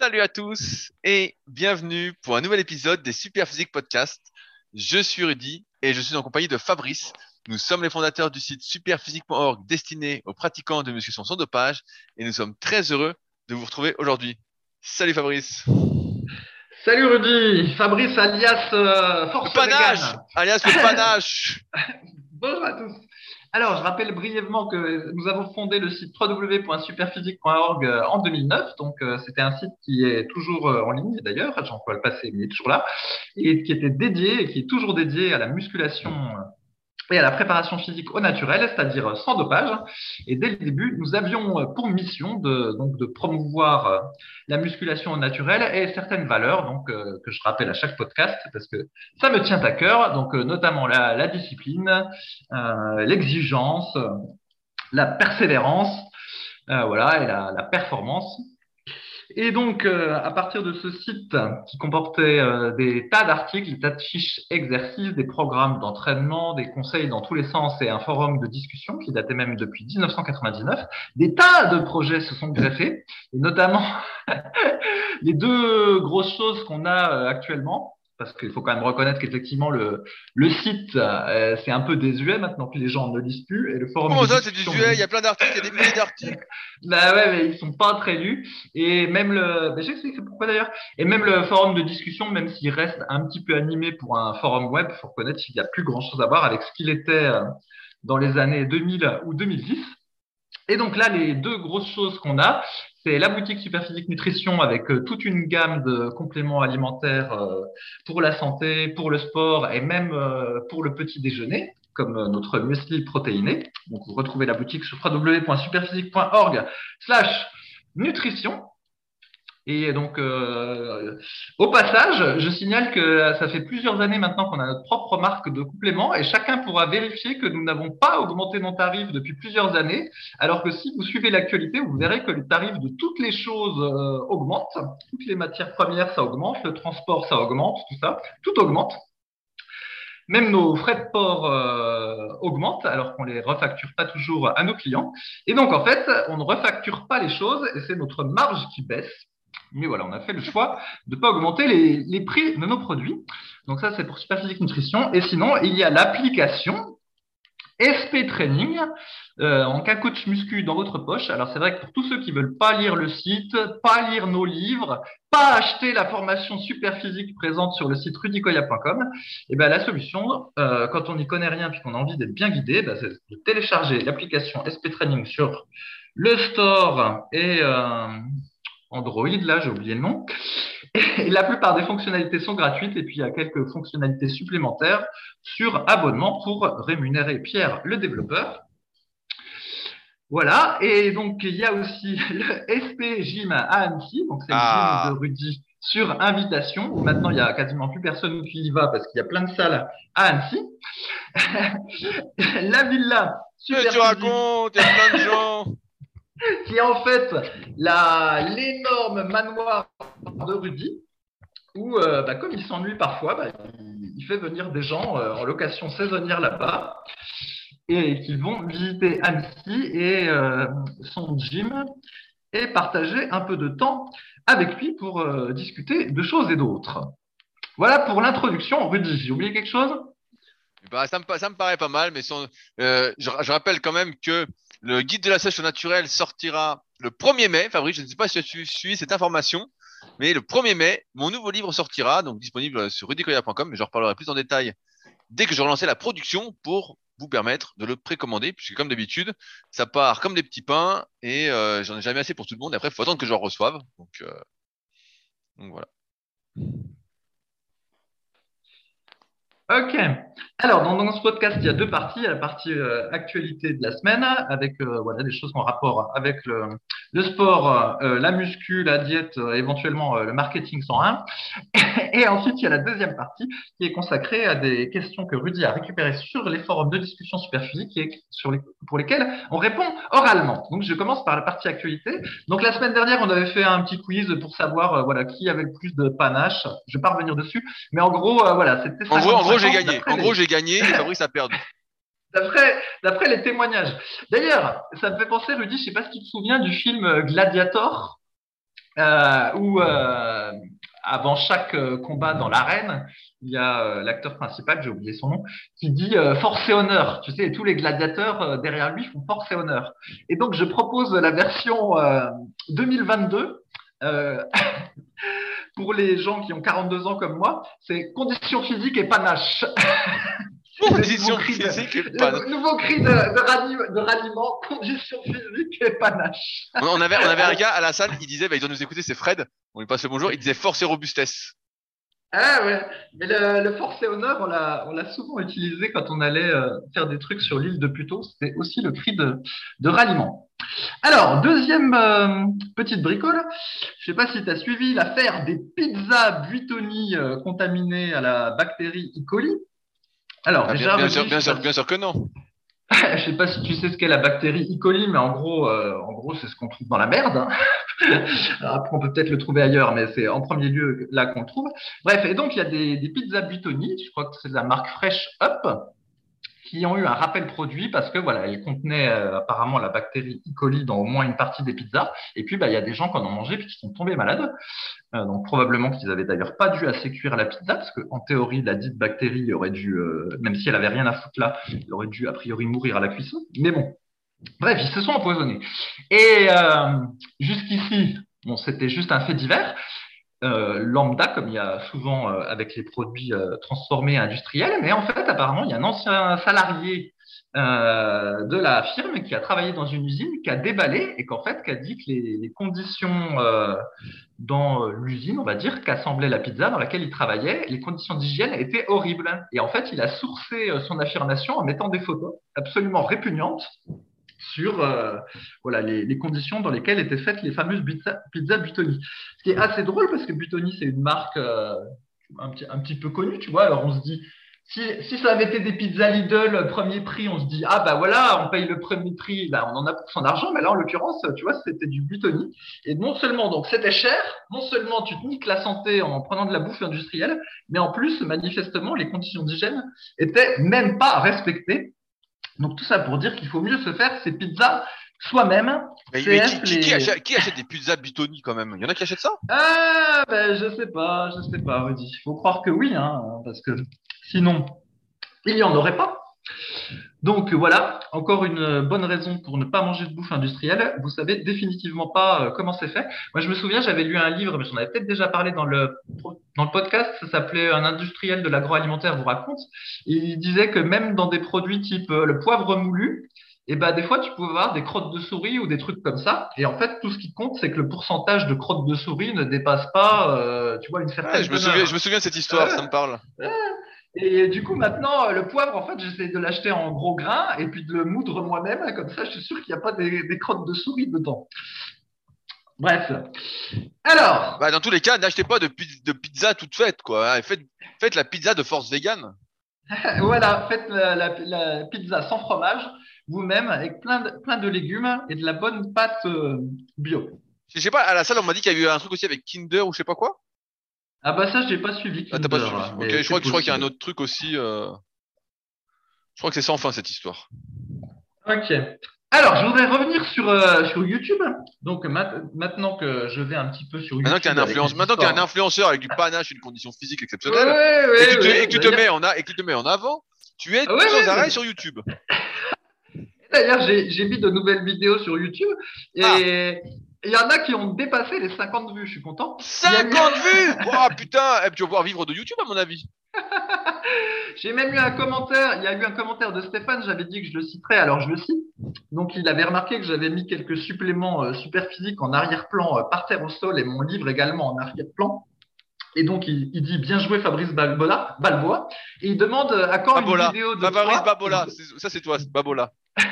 Salut à tous et bienvenue pour un nouvel épisode des Superphysique Podcast. Je suis Rudy et je suis en compagnie de Fabrice. Nous sommes les fondateurs du site superphysique.org destiné aux pratiquants de musculation sans dopage et nous sommes très heureux de vous retrouver aujourd'hui. Salut Fabrice. Salut Rudy, Fabrice alias euh, Force Le panache, Vegan. alias le panache. Bonjour à tous. Alors, je rappelle brièvement que nous avons fondé le site www.superphysique.org euh, en 2009. Donc, euh, c'était un site qui est toujours euh, en ligne d'ailleurs. J'emploie le passé, mais il est toujours là. Et qui était dédié et qui est toujours dédié à la musculation et à la préparation physique au naturel, c'est-à-dire sans dopage. Et dès le début, nous avions pour mission de, donc, de promouvoir euh, la musculation au naturel et certaines valeurs, donc, euh, que je rappelle à chaque podcast parce que ça me tient à cœur. Donc, euh, notamment la, la discipline, l'exigence, la persévérance, voilà, et la, la performance. Et donc, euh, à partir de ce site qui comportait euh, des tas d'articles, des tas de fiches exercices, des programmes d'entraînement, des conseils dans tous les sens et un forum de discussion qui datait même depuis 1999, des tas de projets se sont greffés, et notamment les deux grosses choses qu'on a euh, actuellement, parce qu'il faut quand même reconnaître qu'effectivement le, le site euh, c'est un peu désuet maintenant que les gens ne lisent plus et le forum ça, c'est duet, il y a plein d'articles, il y a des milliers d'articles. bah ouais, mais ils sont pas très lus. Et même le, bah, j'explique pourquoi d'ailleurs. Et même le forum de discussion, même s'il reste un petit peu animé pour un forum web, faut reconnaître qu'il n'y a plus grand chose à voir avec ce qu'il était euh, dans les années 2000 ou 2010. Et donc là, les deux grosses choses qu'on a, c'est la boutique Superphysique Nutrition avec euh, toute une gamme de compléments alimentaires euh, pour la santé, pour le sport et même euh, pour le petit déjeuner, comme notre muesli protéiné. Donc vous retrouvez la boutique sur www.superphysique.org slash nutrition. Et donc, euh, au passage, je signale que ça fait plusieurs années maintenant qu'on a notre propre marque de compléments et chacun pourra vérifier que nous n'avons pas augmenté nos tarifs depuis plusieurs années. Alors que si vous suivez l'actualité, vous verrez que les tarifs de toutes les choses euh, augmentent. Toutes les matières premières, ça augmente. Le transport, ça augmente. Tout ça, tout augmente. Même nos frais de port euh, augmentent alors qu'on les refacture pas toujours à nos clients. Et donc, en fait, on ne refacture pas les choses et c'est notre marge qui baisse. Mais voilà, on a fait le choix de ne pas augmenter les, les prix de nos produits. Donc ça, c'est pour Superphysique Nutrition. Et sinon, il y a l'application SP Training euh, en cas coach muscu dans votre poche. Alors c'est vrai que pour tous ceux qui veulent pas lire le site, pas lire nos livres, pas acheter la formation Superphysique présente sur le site rudicoya.com, et ben la solution, euh, quand on n'y connaît rien puis qu'on a envie d'être bien guidé, ben, c'est de télécharger l'application SP Training sur le store et euh, Android, là j'ai oublié le nom. Et la plupart des fonctionnalités sont gratuites et puis il y a quelques fonctionnalités supplémentaires sur abonnement pour rémunérer Pierre, le développeur. Voilà, et donc il y a aussi le SP Gym à Annecy, donc c'est Ah. le gym de Rudy sur invitation, où maintenant il y a quasiment plus personne qui y va parce qu'il y a plein de salles à Annecy. la villa Que tu Super racontes, il y a plein de gens. Qui est en fait l'énorme manoir de Rudy, où, euh, bah, comme il s'ennuie parfois, bah, il, fait venir des gens euh, en location saisonnière là-bas et qui vont visiter Annecy et euh, son gym et partager un peu de temps avec lui pour discuter de choses et d'autres. Voilà pour l'introduction. Rudy, j'ai oublié quelque chose? Bah, ça, me, ça me paraît pas mal, mais je rappelle quand même que le guide de la sèche au naturel sortira le 1er mai. Fabrice, je ne sais pas si tu suis cette information, mais le 1er mai, mon nouveau livre sortira, donc disponible sur rudicoya.com, mais j'en reparlerai plus en détail dès que je relancerai la production pour vous permettre de le précommander, puisque comme d'habitude, ça part comme des petits pains et euh, j'en ai jamais assez pour tout le monde. Après, il faut attendre que je reçoive. Donc, euh, donc voilà. Ok. Alors, dans, dans ce podcast, il y a deux parties. La partie euh, actualité de la semaine, avec euh, voilà, des choses en rapport avec le, le sport, euh, la muscu, la diète, euh, éventuellement euh, le marketing 101. Et ensuite, il y a la deuxième partie qui est consacrée à des questions que Rudy a récupérées sur les forums de discussion superphysique et sur les, pour lesquelles on répond oralement. Donc, je commence par la partie actualité. Donc, la semaine dernière, on avait fait un petit quiz pour savoir euh, voilà, qui avait le plus de panache. Je vais pas revenir dessus. Mais en gros, euh, voilà, c'était gros, j'ai 50-50 gagné. d'après En gros, j'ai gagné et Fabrice a perdu. D'après, d'après les témoignages. D'ailleurs, ça me fait penser, Rudy, je sais pas si tu te souviens du film euh, Gladiator. euh, où euh, avant chaque combat dans l'arène, il y a euh, l'acteur principal, j'ai oublié son nom, qui dit force et honneur. Tu sais, et tous les gladiateurs derrière lui font force et honneur. Et donc, je propose la version euh, 2022. Pour les gens qui ont 42 ans comme moi, c'est condition physique et panache. Condition physique et. Le nouveau cri de, de, rani- de ralliement, condition physique et panache. On avait, on avait un gars à la salle, il disait, bah, il doit nous écouter, c'est Fred. On lui passe le bonjour. Il disait force et robustesse. Ah ouais, mais le, le force et honneur, on l'a, souvent utilisé quand on allait euh, faire des trucs sur l'île de Puteaux. C'était aussi le cri de, de ralliement. Alors, deuxième euh, petite bricole. Je sais pas si tu as suivi l'affaire des pizzas Buitoni euh, contaminées à la bactérie E. coli. Alors, Ah, déjà, bien, bien sûr, bien je sais sûr, pas- bien sûr que non. je sais pas si tu sais ce qu'est la bactérie E. coli, mais en gros, euh, en gros, c'est ce qu'on trouve dans la merde. hein. Alors après, on peut peut-être le trouver ailleurs, mais c'est en premier lieu là qu'on le trouve. Bref, et donc il y a des, des pizzas Buitoni, je crois que c'est de la marque Fresh Up, qui ont eu un rappel produit parce que voilà, elles contenaient euh, apparemment la bactérie E. coli dans au moins une partie des pizzas. Et puis, bah, il y a des gens qui en ont mangé puis qui sont tombés malades. Euh, donc probablement qu'ils avaient d'ailleurs pas dû assez cuire la pizza parce que en théorie, la dite bactérie aurait dû, euh, même si elle avait rien à foutre là, elle aurait dû a priori mourir à la cuisson. Mais bon, bref, ils se sont empoisonnés. Et euh, jusqu'ici, bon, c'était juste un fait divers. Euh, lambda, comme il y a souvent euh, avec les produits euh, transformés industriels, mais en fait, apparemment, il y a un ancien salarié de la firme qui a travaillé dans une usine, qui a déballé et qu'en fait, qui a dit que les, les conditions dans l'usine, on va dire, qu'assemblait la pizza dans laquelle il travaillait, les conditions d'hygiène étaient horribles. Et en fait, il a sourcé son affirmation en mettant des photos absolument répugnantes sur euh, voilà, les, conditions dans lesquelles étaient faites les fameuses pizza, pizza Buitoni. Ce qui est assez drôle parce que Buitoni, c'est une marque euh, un, petit, peu connue, tu vois. Alors on se dit, si, ça avait été des pizzas Lidl premier prix, on se dit, ah bah voilà, on paye le premier prix, là, on en a pour son argent, mais là en l'occurrence, tu vois, c'était du Buitoni. Et non seulement, donc c'était cher, non seulement tu te niques la santé en prenant de la bouffe industrielle, mais en plus, manifestement, les conditions d'hygiène étaient même pas respectées. Donc tout ça pour dire qu'il faut mieux se faire ses pizzas soi-même. Mais, qui, qui- les- qui achète, qui achète des pizzas Buitoni quand même? Il y en a qui achètent ça? Ah ben je sais pas, je sais pas, Rudy. Il faut croire que oui, hein, parce que sinon il y en aurait pas. Donc voilà, encore une bonne raison pour ne pas manger de bouffe industrielle. Vous savez définitivement pas euh, comment c'est fait. Moi je me souviens, j'avais lu un livre, mais j'en avais peut-être déjà parlé dans le dans le podcast. Ça s'appelait Un industriel de l'agroalimentaire vous raconte. Il disait que même dans des produits type euh, le poivre moulu, et ben des fois tu pouvais avoir des crottes de souris ou des trucs comme ça. Et en fait tout ce qui compte c'est que le pourcentage de crottes de souris ne dépasse pas, euh, tu vois, une certaine. Ouais, je, me souviens, je me souviens de cette histoire, Ouais. ça me parle. Et du coup, maintenant, euh, le poivre, en fait, j'essaie de l'acheter en gros grains et puis de le moudre moi-même. Comme ça, je suis sûr qu'il n'y a pas des, des crottes de souris dedans. Bref. Alors, Bah, dans tous les cas, n'achetez pas de, pi- de pizza toute faite, quoi. hein. Faites, faites la pizza de force vegan. voilà, faites la, la- la pizza sans fromage, vous-même, avec plein de, plein de légumes et de la bonne pâte euh, bio. Je sais pas, à la salle, on m'a dit qu'il y a eu un truc aussi avec Kinder ou je sais pas quoi. Ah bah ça, j'ai pas suivi. Ah, t'as pas Kinder, suivi. là, Ok, je crois, que- je crois qu'il y a un autre truc aussi. euh, Je crois que c'est sans fin cette histoire. Ok. Alors, je voudrais revenir sur, euh, sur YouTube. Donc, ma- maintenant que je vais un petit peu sur YouTube. Maintenant qu'il y a un avec influence, a un influenceur avec du panache, une condition physique exceptionnelle, ouais, et que tu te, ouais, et que tu te d'ailleurs- mets en a, et que tu te mets en avant, tu es Ah sans arrêt sur YouTube. D'ailleurs, j'ai j'ai mis de nouvelles vidéos sur YouTube et Ah. Il y en a qui ont dépassé les 50 vues. Je suis content. Il y a eu- 50 vues Oh putain Eh, Tu vas pouvoir vivre de YouTube à mon avis. J'ai même eu un commentaire. Il y a eu un commentaire de Stéphane. J'avais dit que je le citerais, alors je le cite. Donc, il avait remarqué que j'avais mis quelques suppléments euh, super physiques en arrière-plan euh, par terre au sol et mon livre également en arrière-plan. Et donc, il, il dit bien joué Fabrice Balboa, Balboa. Et il demande euh, à quand Babola. une vidéo de Fabrice Babola, ça c'est toi, c'est Babola.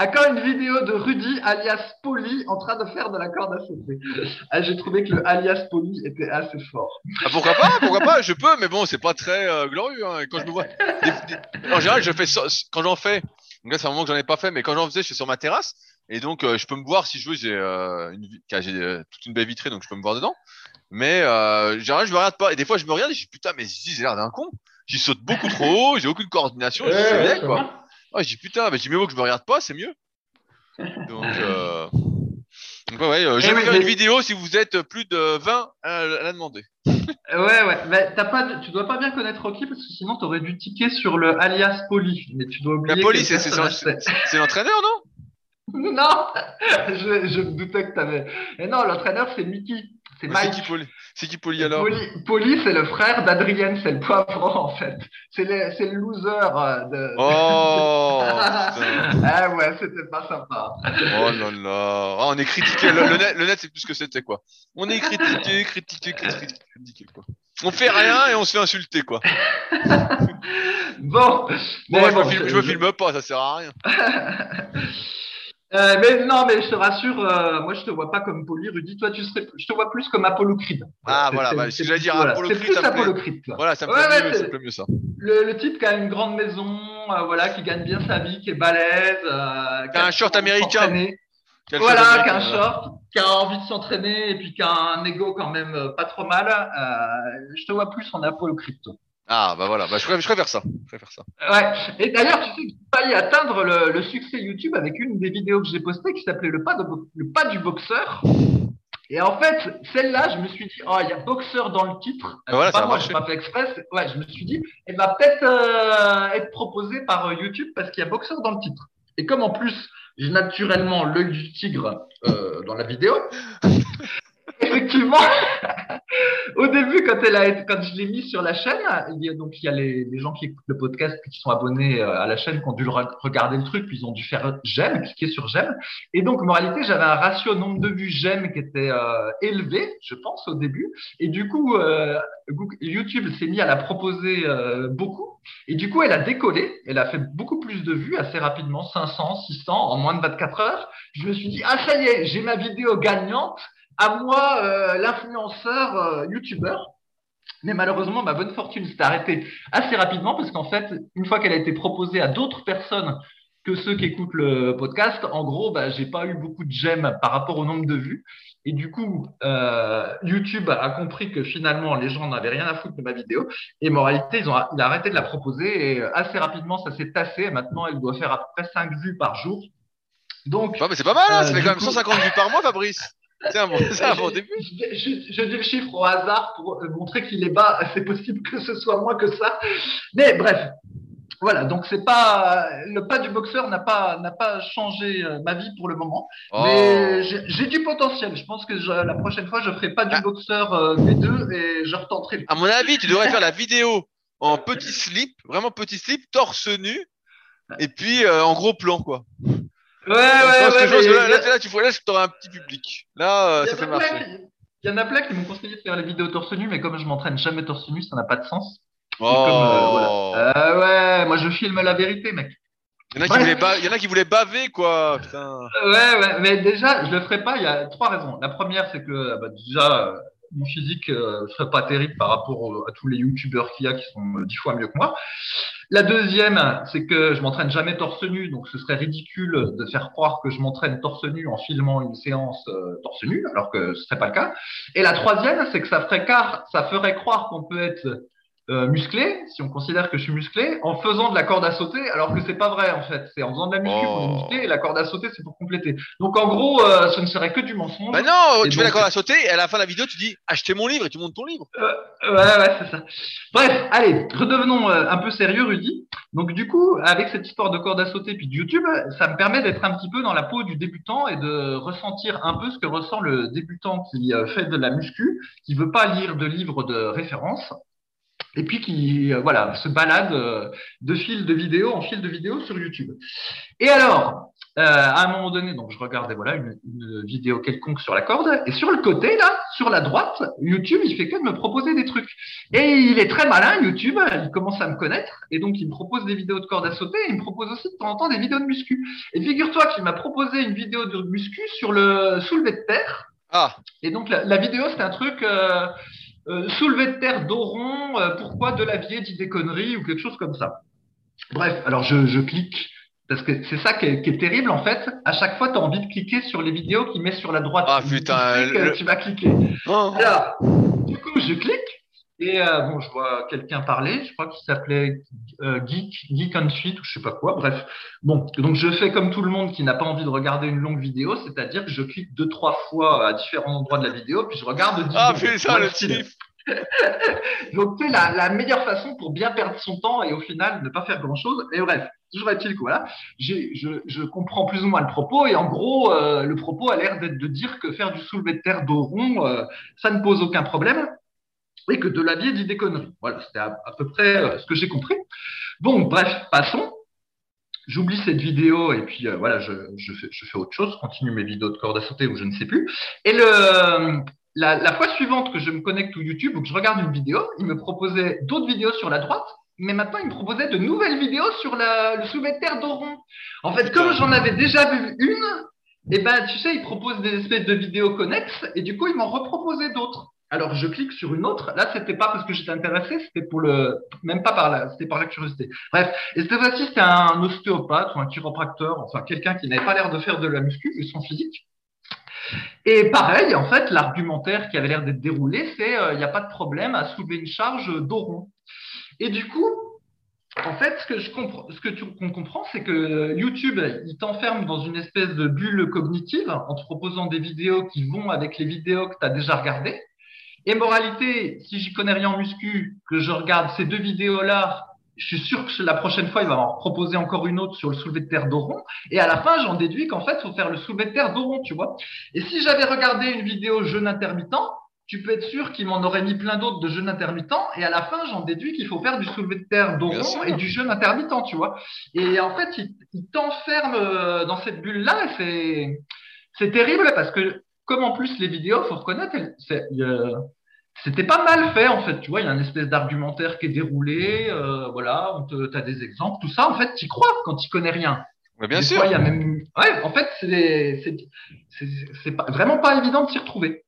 À quand une vidéo de Rudy alias Poli en train de faire de la corde à sauter ah, J'ai trouvé que le alias Poli était assez fort. Ah, pourquoi pas Pourquoi pas Je peux, mais bon, c'est pas très euh, glorieux. Hein. Quand je me vois, des- des- en général, je fais ça- quand j'en fais. Donc là, c'est un moment que j'en ai pas fait, mais quand j'en faisais, je suis sur ma terrasse, et donc euh, je peux me voir si je veux. J'ai euh, une, euh, toute une baie vitrée, donc je peux me voir dedans. Mais euh, en général, je me regarde pas. Et des fois, je me regarde et je dis putain, mais si j'ai l'air d'un con. J'y saute beaucoup trop haut, j'ai aucune coordination. je suis quoi. Je dis putain, mais je dis mais bon que je me regarde pas, c'est mieux. Donc, euh... donc Ouais, ouais, euh, Eh j'aime oui, faire une vidéo si vous êtes plus de 20 à la demander. Ouais, ouais. Mais t'as pas, tu dois pas bien connaître Rocky parce que sinon t'aurais dû ticker sur le alias Poli. Mais tu dois oublier. La quel c'est l'entraîneur, non? Non, je, je me doutais que t'avais. Et non, l'entraîneur c'est Mickey. C'est C'est Mike. qui Poli C'est qui Poli alors? Poli, c'est le frère d'Adrienne, c'est le poivron en fait. C'est le, c'est le loser euh, de. Oh ah ouais, c'était pas sympa. Oh là là Ah, On est critiqué, le, le net, le net, c'est plus ce que c'était quoi. On est critiqué, critiqué, critiqué, critiqué quoi. On fait rien et on se fait insulter quoi. Bon. Bon, mais je, bon, me filme, je me filme pas, ça sert à rien. Euh, mais non, mais je te rassure, euh, moi je te vois pas comme Poli, Rudy. Toi, tu serais, je te vois plus comme Apollo Creed. Ah, c'est- voilà, c'est- bah, c'est ce que j'allais plus- dire, voilà, Apollo C'est Creed, plus ça me plaît. Apollo Creed. toi. Voilà, ça me Ouais, plaît mieux, c'est- ça me plaît mieux ça. Le, le type qui a une grande maison, euh, voilà, qui gagne bien sa vie, qui est balèze, euh, Qui a un short américain. Voilà, qui a un short, qui a envie de s'entraîner et puis qui a un ego quand même euh, pas trop mal. Euh, je te vois plus en Apollo Creed. toi. Ah, bah voilà, bah, je, préfère, je préfère ça. Je préfère ça. Ouais. Et d'ailleurs, tu sais que j'ai failli atteindre le, le succès YouTube avec une des vidéos que j'ai postées qui s'appelait le pas, de bo- le pas du boxeur. Et en fait, celle-là, je me suis dit, oh, il y a boxeur dans le titre. Ah, voilà, C'est pas ça moi, j'ai pas fait express. Ouais, je me suis dit, elle va peut-être euh, être proposée par euh, YouTube parce qu'il y a boxeur dans le titre. Et comme en plus, j'ai naturellement l'œil du tigre euh, dans la vidéo, effectivement, au début, quand elle a quand je l'ai mis sur la chaîne, il y a, donc il y a les, gens qui écoutent le podcast qui sont abonnés euh, à la chaîne, qui ont dû regarder le truc, puis ils ont dû faire j'aime, cliquer sur j'aime. Et donc, moralité, j'avais un ratio nombre de vues j'aime qui était euh, élevé, je pense, au début. Et du coup, euh, YouTube s'est mis à la proposer euh, beaucoup. Et du coup, elle a décollé. Elle a fait beaucoup plus de vues assez rapidement, 500, 600 en moins de 24 heures. Je me suis dit, ah ça y est, j'ai ma vidéo gagnante. À moi, euh, l'influenceur euh, youtubeur. Mais malheureusement, ma bonne fortune s'est arrêtée assez rapidement parce qu'en fait, une fois qu'elle a été proposée à d'autres personnes que ceux qui écoutent le podcast, en gros, bah, j'ai pas eu beaucoup de j'aime par rapport au nombre de vues. Et du coup, euh, YouTube a compris que finalement, les gens n'avaient rien à foutre de ma vidéo. Et moralité, ils ont, il a arrêté de la proposer et euh, assez rapidement, ça s'est tassé. Et maintenant, elle doit faire à peu près 5 vues par jour. Donc, Ouais, mais c'est pas mal, hein, Euh, ça fait du quand même coup- 150 vues par mois, Fabrice. C'est un bon, un début. je, je- je dis le chiffre au hasard pour euh, montrer qu'il est bas. C'est possible que ce soit moins que ça. Mais bref. Voilà, donc c'est pas le pas du boxeur n'a pas n'a pas changé euh, ma vie pour le moment, Oh. mais j'ai j'ai du potentiel. Je pense que je- la prochaine fois je ferai pas du Ah. boxeur euh, V2 et je retenterai. À mon avis, tu devrais faire la vidéo en petit slip, vraiment petit slip, torse nu, et puis euh, en gros plan, quoi. Ouais pense que là, là, là, tu vois, là, tu auras un petit public. Là, euh, ça fait marcher. Il y en a plein qui m'ont conseillé de faire les vidéos torse nu, mais comme je m'entraîne jamais torse nu, ça n'a pas de sens. Oh. Comme, euh, voilà. Euh, ouais, moi je filme la vérité, mec. Il y en a qui Ouais. voulaient ba- il y en a qui voulaient baver, quoi. Putain. Ouais, ouais, mais déjà, je le ferai pas. Il y a trois raisons. La première, c'est que bah, déjà, euh, mon physique euh, serait pas terrible par rapport à tous les youtubeurs qu'il y a qui sont euh, dix fois mieux que moi. La deuxième, c'est que je m'entraîne jamais torse nu, donc ce serait ridicule de faire croire que je m'entraîne torse nu en filmant une séance euh, torse nu, alors que ce serait pas le cas. Et la troisième, c'est que ça ferait, car, ça ferait croire qu'on peut être euh, musclé, si on considère que je suis musclé, en faisant de la corde à sauter, alors que c'est pas vrai en fait. C'est en faisant de la muscu Oh. qu'on est musclé et la corde à sauter c'est pour compléter. Donc en gros, euh, ce ne serait que du mensonge. Bah non, Et tu fais la donc- corde à sauter, et à la fin de la vidéo, tu dis achetez mon livre et tu montes ton livre. Ouais, ouais, c'est ça. Bref, allez, redevenons euh, un peu sérieux, Rudy. Donc du coup, avec cette histoire de corde à sauter puis de YouTube, ça me permet d'être un petit peu dans la peau du débutant et de ressentir un peu ce que ressent le débutant qui euh, fait de la muscu, qui veut pas lire de livres de référence. Et puis qui euh, voilà se balade euh, de fil de vidéo en fil de vidéo sur YouTube. Et alors, euh, à un moment donné, donc je regardais voilà une, une vidéo quelconque sur la corde, et sur le côté là, sur la droite, YouTube il fait que de me proposer des trucs. Et il est très malin, YouTube, il commence à me connaître, et donc il me propose des vidéos de corde à sauter, et il me propose aussi de temps en temps des vidéos de muscu. Et figure-toi qu'il m'a proposé une vidéo de muscu sur le soulevé de terre. Ah, Et donc la, la vidéo c'est un truc euh, euh, soulevé de terre dos rond, euh, pourquoi de l'avier dit des conneries ou quelque chose comme ça. Bref, alors je, je clique. Parce que c'est ça qui est, qui est terrible en fait. À chaque fois, tu as envie de cliquer sur les vidéos qu'il met sur la droite. Ah, putain, que le- Tu vas cliquer. Oh. Alors, du coup, je clique Et euh, bon, je vois quelqu'un parler, je crois qu'il s'appelait euh, Geek, Geek and Fit ou je sais pas quoi. Bref, bon, donc je fais comme tout le monde qui n'a pas envie de regarder une longue vidéo, c'est-à-dire que je clique deux trois fois à différents endroits de la vidéo, puis je regarde. 10 Ah, fais ça, le type. Donc, c'est la, la meilleure façon pour bien perdre son temps et au final ne pas faire grand-chose. Et bref, toujours est-il que voilà, je, je comprends plus ou moins le propos et en gros, euh, le propos a l'air d'être de dire que faire du soulevé de terre dos rond, euh, ça ne pose aucun problème et que de l'avier dit des conneries. Voilà, c'était à, peu près euh, ce que j'ai compris. Bon, bref, passons. J'oublie cette vidéo et puis euh, voilà, je, fais, autre chose, continue mes vidéos de corde à sauter ou je ne sais plus. Et la, fois suivante que je me connecte au YouTube ou que je regarde une vidéo, il me proposait d'autres vidéos sur la droite, mais maintenant il me proposait de nouvelles vidéos sur le soulevé de terre d'Oron. En fait, comme j'en avais déjà vu une, et ben tu sais, il propose des espèces de vidéos connexes et du coup il m'en reproposait d'autres. Alors je clique sur une autre. Là, c'était pas parce que j'étais intéressé, c'était pour le, même pas par la, c'était par la curiosité. Bref, et cette fois-ci, c'était un ostéopathe ou un chiropracteur, enfin quelqu'un qui n'avait pas l'air de faire de la muscu vu son physique. Et pareil, en fait, l'argumentaire qui avait l'air d'être déroulé, c'est il n'y a pas de problème à soulever une charge dos rond. Et du coup, en fait, ce que je comprends, ce que tu qu'on comprend, c'est que YouTube, il t'enferme dans une espèce de bulle cognitive en te proposant des vidéos qui vont avec les vidéos que tu as déjà regardées. Et moralité, si j'y connais rien en muscu, que je regarde ces deux vidéos-là, je suis sûr que la prochaine fois, il va m'en proposer encore une autre sur le soulevé de terre d'Oron. Et à la fin, j'en déduis qu'en fait, il faut faire le soulevé de terre d'Oron, tu vois. Et si j'avais regardé une vidéo jeûne intermittent, tu peux être sûr qu'il m'en aurait mis plein d'autres de jeûne intermittent. Et à la fin, j'en déduis qu'il faut faire du soulevé de terre d'Oron et du jeûne intermittent, tu vois. Et en fait, il, il t'enferme euh, dans cette bulle-là. et C'est, c'est terrible parce que, comme en plus les vidéos, faut reconnaître, c'était pas mal fait en fait. Tu vois, il y a une espèce d'argumentaire qui est déroulé. euh, voilà, te, t'as des exemples, tout ça. En fait, tu crois quand tu connais rien. Ouais, bien Des sûr. il y a même. Ouais, en fait, c'est, vraiment pas évident de s'y retrouver.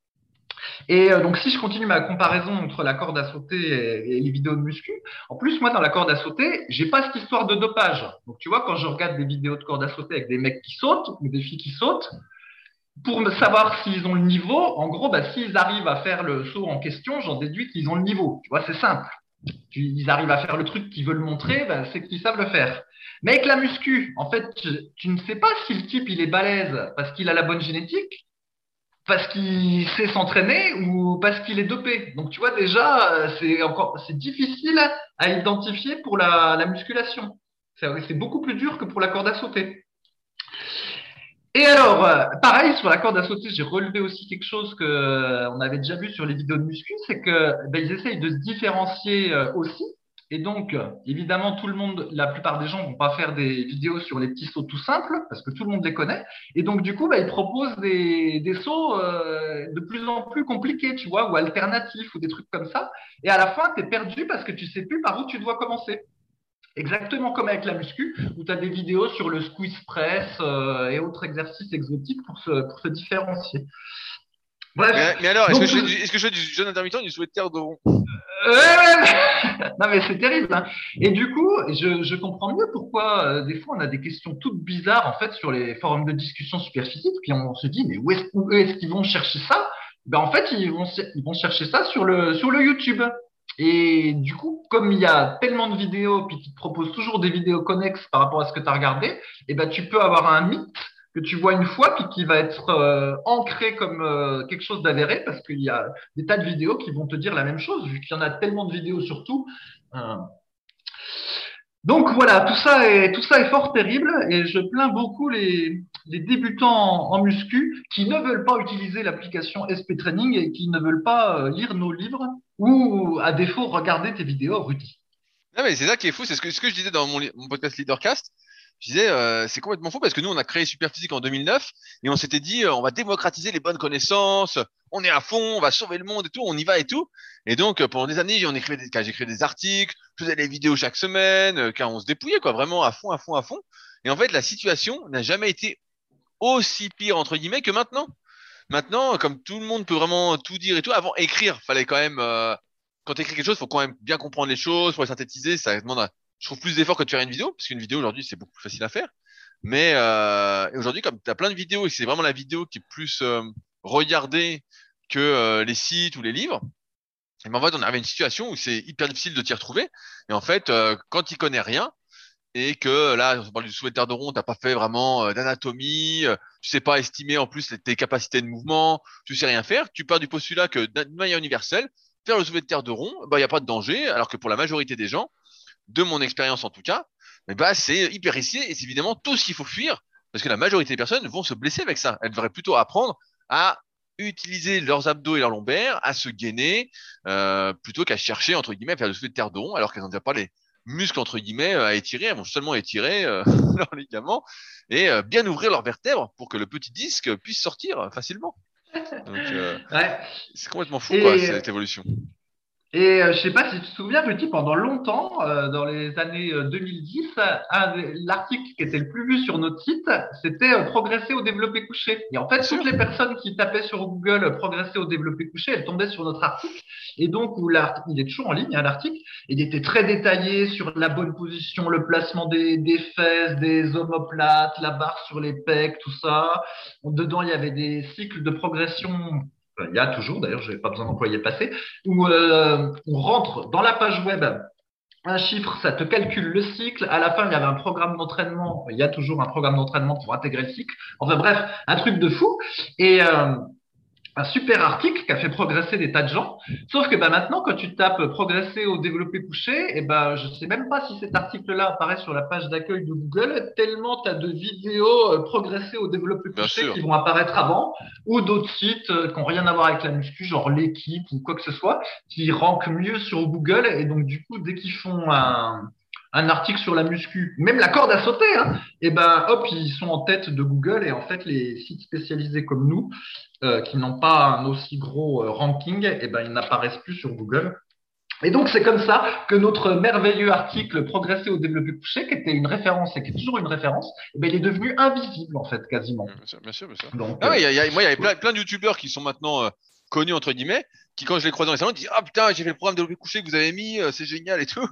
Et euh, donc, si je continue ma comparaison entre la corde à sauter et, et les vidéos de muscu, en plus, moi, dans la corde à sauter, j'ai pas cette histoire de dopage. Donc, tu vois, quand je regarde des vidéos de corde à sauter avec des mecs qui sautent ou des filles qui sautent, pour savoir s'ils ont le niveau, en gros, bah, s'ils arrivent à faire le saut en question, j'en déduis qu'ils ont le niveau. Tu vois, c'est simple. Ils arrivent à faire le truc qu'ils veulent montrer, bah, c'est qu'ils savent le faire. Mais avec la muscu, en fait, tu, ne sais pas si le type il est balèze parce qu'il a la bonne génétique, parce qu'il sait s'entraîner ou parce qu'il est dopé. Donc tu vois déjà, euh, c'est encore c'est difficile à identifier pour la, la musculation. C'est beaucoup plus dur que pour la corde à sauter. Et alors, euh, pareil, sur la corde à sauter, j'ai relevé aussi quelque chose que euh, on avait déjà vu sur les vidéos de muscu, c'est que ben, ils essayent de se différencier euh, aussi. Et donc, évidemment, tout le monde, la plupart des gens vont pas faire des vidéos sur les petits sauts tout simples, parce que tout le monde les connaît. Et donc, du coup, ben, ils proposent des, des sauts de plus en plus compliqués, tu vois, ou alternatifs, ou des trucs comme ça. Et à la fin, tu es perdu parce que tu sais plus par où tu dois commencer. Exactement comme avec la muscu, où tu as des vidéos sur le squeeze press euh, et autres exercices exotiques pour se, pour se différencier. Bref. Mais, mais alors, est-ce que, je du, est-ce que je fais du jeûne intermittent ou du souhait de terre de rond? Ouais. non mais c'est terrible. Hein. Et du coup, je, je comprends mieux pourquoi euh, des fois on a des questions toutes bizarres en fait sur les forums de discussion superphysique, puis on se dit mais où est-ce est-ce qu'ils vont chercher ça? Ben en fait ils vont ils vont chercher ça sur le sur le YouTube. Et du coup, comme il y a tellement de vidéos, puis qu'ils te proposent toujours des vidéos connexes par rapport à ce que tu as regardé, et ben tu peux avoir un mythe que tu vois une fois, puis qui va être euh, ancré comme euh, quelque chose d'avéré, parce qu'il y a des tas de vidéos qui vont te dire la même chose, vu qu'il y en a tellement de vidéos sur tout. Euh, Donc voilà, tout ça est tout ça est fort terrible et je plains beaucoup les, les débutants en, muscu qui ne veulent pas utiliser l'application SP Training et qui ne veulent pas euh, lire nos livres ou à défaut regarder tes vidéos, Rudy. Non, mais c'est ça qui est fou, c'est ce que, je disais dans mon, podcast Leadercast. Je disais, euh, c'est complètement fou parce que nous, on a créé Superphysique en 2009 et on s'était dit, euh, on va démocratiser les bonnes connaissances, on est à fond, on va sauver le monde et tout, on y va et tout. Et donc, pendant des années, on écrivait des, j'écrivais des articles, je faisais des vidéos chaque semaine, car on se dépouillait, quoi, vraiment à fond, à fond, à fond. Et en fait, la situation n'a jamais été aussi pire, entre guillemets, que maintenant. Maintenant, comme tout le monde peut vraiment tout dire et tout, avant, écrire, fallait quand même, euh, quand tu écris quelque chose, faut quand même bien comprendre les choses, pour les synthétiser, ça demande, je trouve, plus d'efforts que de faire une vidéo, parce qu'une vidéo aujourd'hui, c'est beaucoup plus facile à faire. Mais euh, aujourd'hui, comme tu as plein de vidéos et c'est vraiment la vidéo qui est plus euh, regardée que euh, les sites ou les livres, Et ben, en fait, on avait une situation où c'est hyper difficile de t'y retrouver. Et en fait, euh, quand tu connais rien, et que là, on parle du souhaiteur de rond, t'as pas fait vraiment euh, d'anatomie, euh, tu sais pas estimer en plus tes capacités de mouvement, tu sais rien faire, tu pars du postulat que d'une manière universelle, faire le soulevé de terre de rond, bah, il n'y a pas de danger, alors que pour la majorité des gens, de mon expérience en tout cas, eh bah, c'est hyper risqué et c'est évidemment tout ce qu'il faut fuir, parce que la majorité des personnes vont se blesser avec ça. Elles devraient plutôt apprendre à utiliser leurs abdos et leurs lombaires, à se gainer, euh, plutôt qu'à chercher, entre guillemets, à faire le soulevé de terre de rond, alors qu'elles n'ont déjà pas les muscles, entre guillemets, à étirer, elles vont seulement étirer euh, leurs ligaments et euh, bien ouvrir leurs vertèbres pour que le petit disque puisse sortir facilement. Donc, euh, Ouais. c'est complètement fou, Et- quoi, cette évolution. Et euh, je sais pas si tu te souviens, petit, pendant longtemps, euh, dans les années euh, 2010, un des- l'article qui était le plus vu sur notre site, c'était euh, progresser au développé couché. Et en fait, toutes les personnes qui tapaient sur Google euh, progresser au développé couché, elles tombaient sur notre article. Et donc, où il est toujours en ligne, hein, l'article. Il était très détaillé sur la bonne position, le placement des, des fesses, des omoplates, la barre sur les pecs, tout ça. Dedans, il y avait des cycles de progression. Il y a toujours, d'ailleurs, je n'avais pas besoin d'employer le passé, où euh, on rentre dans la page web un chiffre, ça te calcule le cycle. À la fin, il y avait un programme d'entraînement. Il y a toujours un programme d'entraînement pour intégrer le cycle. Enfin bref, un truc de fou. Et euh, un super article qui a fait progresser des tas de gens. Sauf que bah, maintenant, quand tu tapes progresser au développé couché, et ben je sais même pas si cet article-là apparaît sur la page d'accueil de Google, tellement tu as de vidéos euh, progresser au développé couché qui vont apparaître avant, ou d'autres sites euh, qui n'ont rien à voir avec la muscu, genre l'équipe ou quoi que ce soit, qui rankent mieux sur Google. Et donc, du coup, dès qu'ils font un, un article sur la muscu, même la corde à sauter, hein, et ben hop, ils sont en tête de Google. Et en fait, les sites spécialisés comme nous, euh, qui n'ont pas un aussi gros euh, ranking, et ben ils n'apparaissent plus sur Google. Et donc, c'est comme ça que notre merveilleux article Progresser au développé couché, qui était une référence et qui est toujours une référence, eh ben, il est devenu invisible, en fait, quasiment. Bien sûr, bien sûr, bien sûr. Donc, Ah euh, ouais, il y a- il y a- moi, il y avait plein, plein de youtubeurs qui sont maintenant euh, connus, entre guillemets, qui, quand je les croise dans les salons, disent Ah putain, j'ai fait le programme de développé couché que vous avez mis, euh, c'est génial et tout.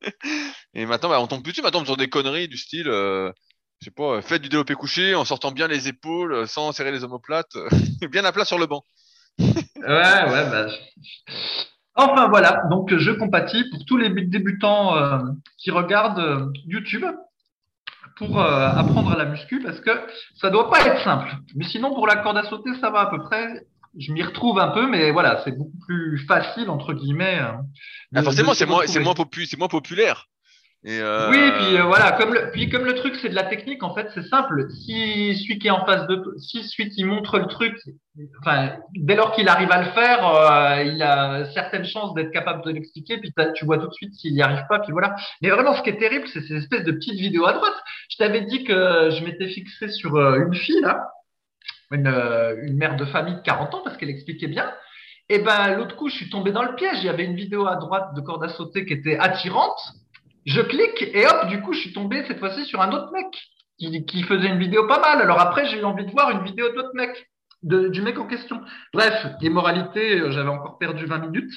et maintenant, bah, on tombe plus dessus, maintenant on tombe sur des conneries du style, euh, je sais pas, faites du développé couché en sortant bien les épaules, euh, sans serrer les omoplates, euh, bien à plat sur le banc. Ouais, ouais, bah, Enfin voilà, donc je compatis pour tous les débutants euh, qui regardent YouTube pour apprendre la muscu parce que ça doit pas être simple. Mais sinon pour la corde à sauter, ça va à peu près. Je m'y retrouve un peu, mais voilà, c'est beaucoup plus facile entre guillemets. de- Ah, forcément, de s'y c'est moins, c'est moins, popu- c'est moins populaire. Et euh, Oui, puis euh, voilà, comme le, puis comme le truc c'est de la technique, en fait, c'est simple. Si celui qui est en face de, si celui qui montre le truc, enfin, dès lors qu'il arrive à le faire, euh, il a certaines chances d'être capable de l'expliquer. Puis tu vois tout de suite s'il n'y arrive pas. Puis voilà. Mais vraiment, ce qui est terrible, c'est ces espèces de petites vidéos à droite. Je t'avais dit que je m'étais fixé sur une fille là, une, euh, une mère de famille de 40 ans, parce qu'elle expliquait bien. Et ben l'autre coup, je suis tombé dans le piège. Il y avait une vidéo à droite de corde à sauter qui était attirante. Je clique et hop, du coup, je suis tombé cette fois-ci sur un autre mec qui, faisait une vidéo pas mal. Alors après, j'ai eu envie de voir une vidéo d'autre mec, de- du mec en question. Bref, et moralité, euh, j'avais encore perdu 20 minutes.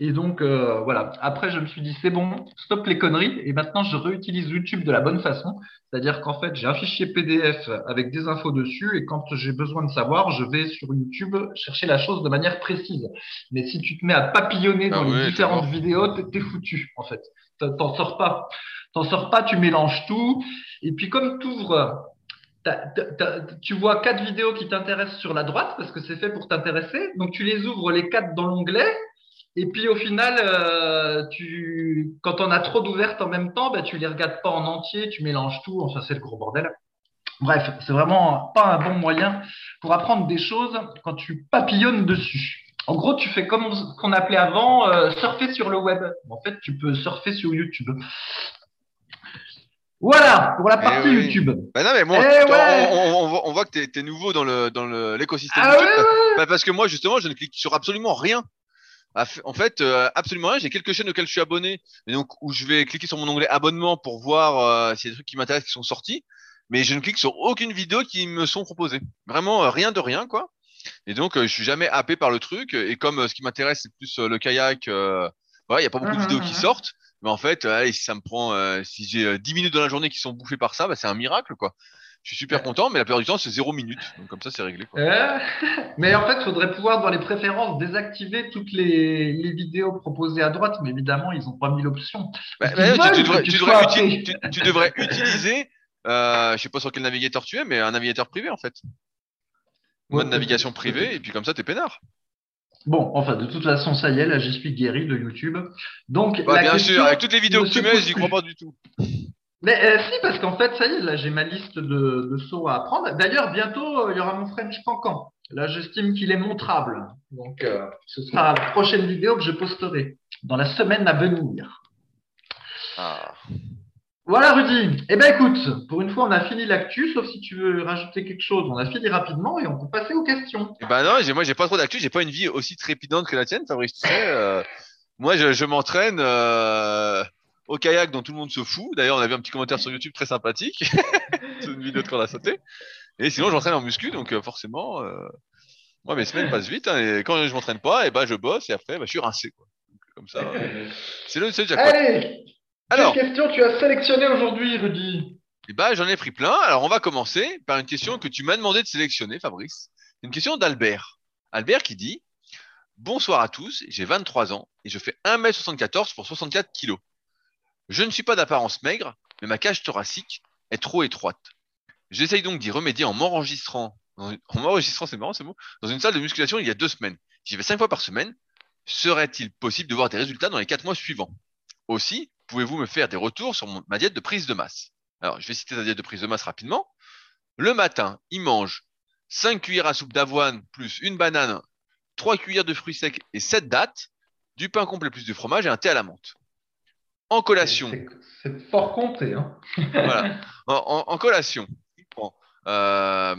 Et donc, euh, voilà. Après, je me suis dit, c'est bon, stop les conneries. Et maintenant, je réutilise YouTube de la bonne façon. C'est-à-dire qu'en fait, j'ai un fichier PDF avec des infos dessus. Et quand j'ai besoin de savoir, je vais sur YouTube chercher la chose de manière précise. Mais si tu te mets à papillonner dans Ah les ouais, différentes vidéos, t'es foutu, en fait. T'en- T'en sors pas. T'en sors pas, tu mélanges tout. Et puis, comme tu ouvres, tu vois quatre vidéos qui t'intéressent sur la droite parce que c'est fait pour t'intéresser. Donc, tu les ouvres les quatre dans l'onglet. Et puis, au final, euh, tu, quand on a trop d'ouvertes en même temps, ben, tu les regardes pas en entier, tu mélanges tout. Enfin, c'est le gros bordel. Bref, c'est vraiment pas un bon moyen pour apprendre des choses quand tu papillonnes dessus. En gros, tu fais comme ce qu'on appelait avant euh, surfer sur le web. En fait, tu peux surfer sur YouTube. Voilà pour la Eh partie oui. YouTube. Bah non, mais bon, Eh on, ouais. on- on voit- on voit que t'es es nouveau dans le dans le- l'écosystème Ah YouTube. ouais, Bah, parce que moi, justement, je ne clique sur absolument rien. En fait, euh, absolument rien. J'ai quelques chaînes auxquelles je suis abonné, et donc où je vais cliquer sur mon onglet abonnement pour voir euh, s'il y a des trucs qui m'intéressent qui sont sortis. Mais je ne clique sur aucune vidéo qui me sont proposées. Vraiment euh, rien de rien, quoi. Et donc, euh, je suis jamais happé par le truc. Et comme ce qui m'intéresse, c'est plus le kayak, euh, voilà, il y a pas beaucoup de vidéos qui mhm. sortent. Mais en fait, allez, si ça me prend, euh, si j'ai euh, 10 minutes dans la journée qui sont bouffées par ça, bah, c'est un miracle, quoi. Je suis super content, mais la plupart du temps, c'est zéro minute. Donc comme ça, c'est réglé. Quoi. Euh, mais en fait, il faudrait pouvoir, dans les préférences, désactiver toutes les, les vidéos proposées à droite. Mais évidemment, ils n'ont pas mis l'option. Bah, bah, tu, tu devrais, tu tu uti- tu- tu utiliser, euh, je sais pas sur quel navigateur tu es, mais un navigateur privé en fait. Ouais, Mode navigation peut-être. privée, et puis comme ça, t'es peinard. Bon, enfin, de toute façon, ça y est, là, j'y suis guéri de YouTube. Donc, Bah, bien question sûr, avec toutes les vidéos que ne tu mets, j'y crois pas du tout. Mais euh, si, parce qu'en fait, ça y est, là, j'ai ma liste de, de sauts à apprendre. D'ailleurs, bientôt, euh, il y aura mon French Cancan. Là, j'estime qu'il est montrable. Donc, euh, ce sera la prochaine vidéo que je posterai dans la semaine à venir. Ah. Voilà, Rudy. Eh ben, écoute, pour une fois, on a fini l'actu, sauf si tu veux rajouter quelque chose. On a fini rapidement et on peut passer aux questions. Et bah non, moi j'ai pas trop d'actu, j'ai pas une vie aussi trépidante que la tienne, Fabrice. Tu sais, euh, moi je, je m'entraîne euh, au kayak dont tout le monde se fout. D'ailleurs, on a vu un petit commentaire sur YouTube très sympathique. C'est une vidéo de qu'on a sauté. Et sinon, j'entraîne en muscu, donc euh, forcément, euh, moi mes semaines passent vite. hein, et quand je m'entraîne pas, et bah je bosse et après, bah, je suis rincé. Quoi. Donc, comme ça, euh, c'est le, c'est jackpot. Allez, Alors, quelle question tu as sélectionné aujourd'hui, Rudy? Eh ben, j'en ai pris plein. Alors, on va commencer par une question que tu m'as demandé de sélectionner, Fabrice. Une question d'Albert. Albert qui dit Bonsoir à tous, j'ai 23 ans et je fais 1m74 pour 64 kg. Je ne suis pas d'apparence maigre, mais ma cage thoracique est trop étroite. J'essaye donc d'y remédier en m'enregistrant, en m'enregistrant, c'est marrant, c'est bon, dans une salle de musculation il y a deux semaines. J'y vais cinq fois par semaine. Serait-il possible de voir des résultats dans les quatre mois suivants? Aussi, pouvez-vous me faire des retours sur ma diète de prise de masse? Alors, je vais citer sa diète de prise de masse rapidement. Le matin, il mange 5 cuillères à soupe d'avoine plus une banane, 3 cuillères de fruits secs et 7 dattes, du pain complet plus du fromage et un thé à la menthe. En collation, C'est- fort compté. Hein. voilà. En, en- en collation, il prend euh,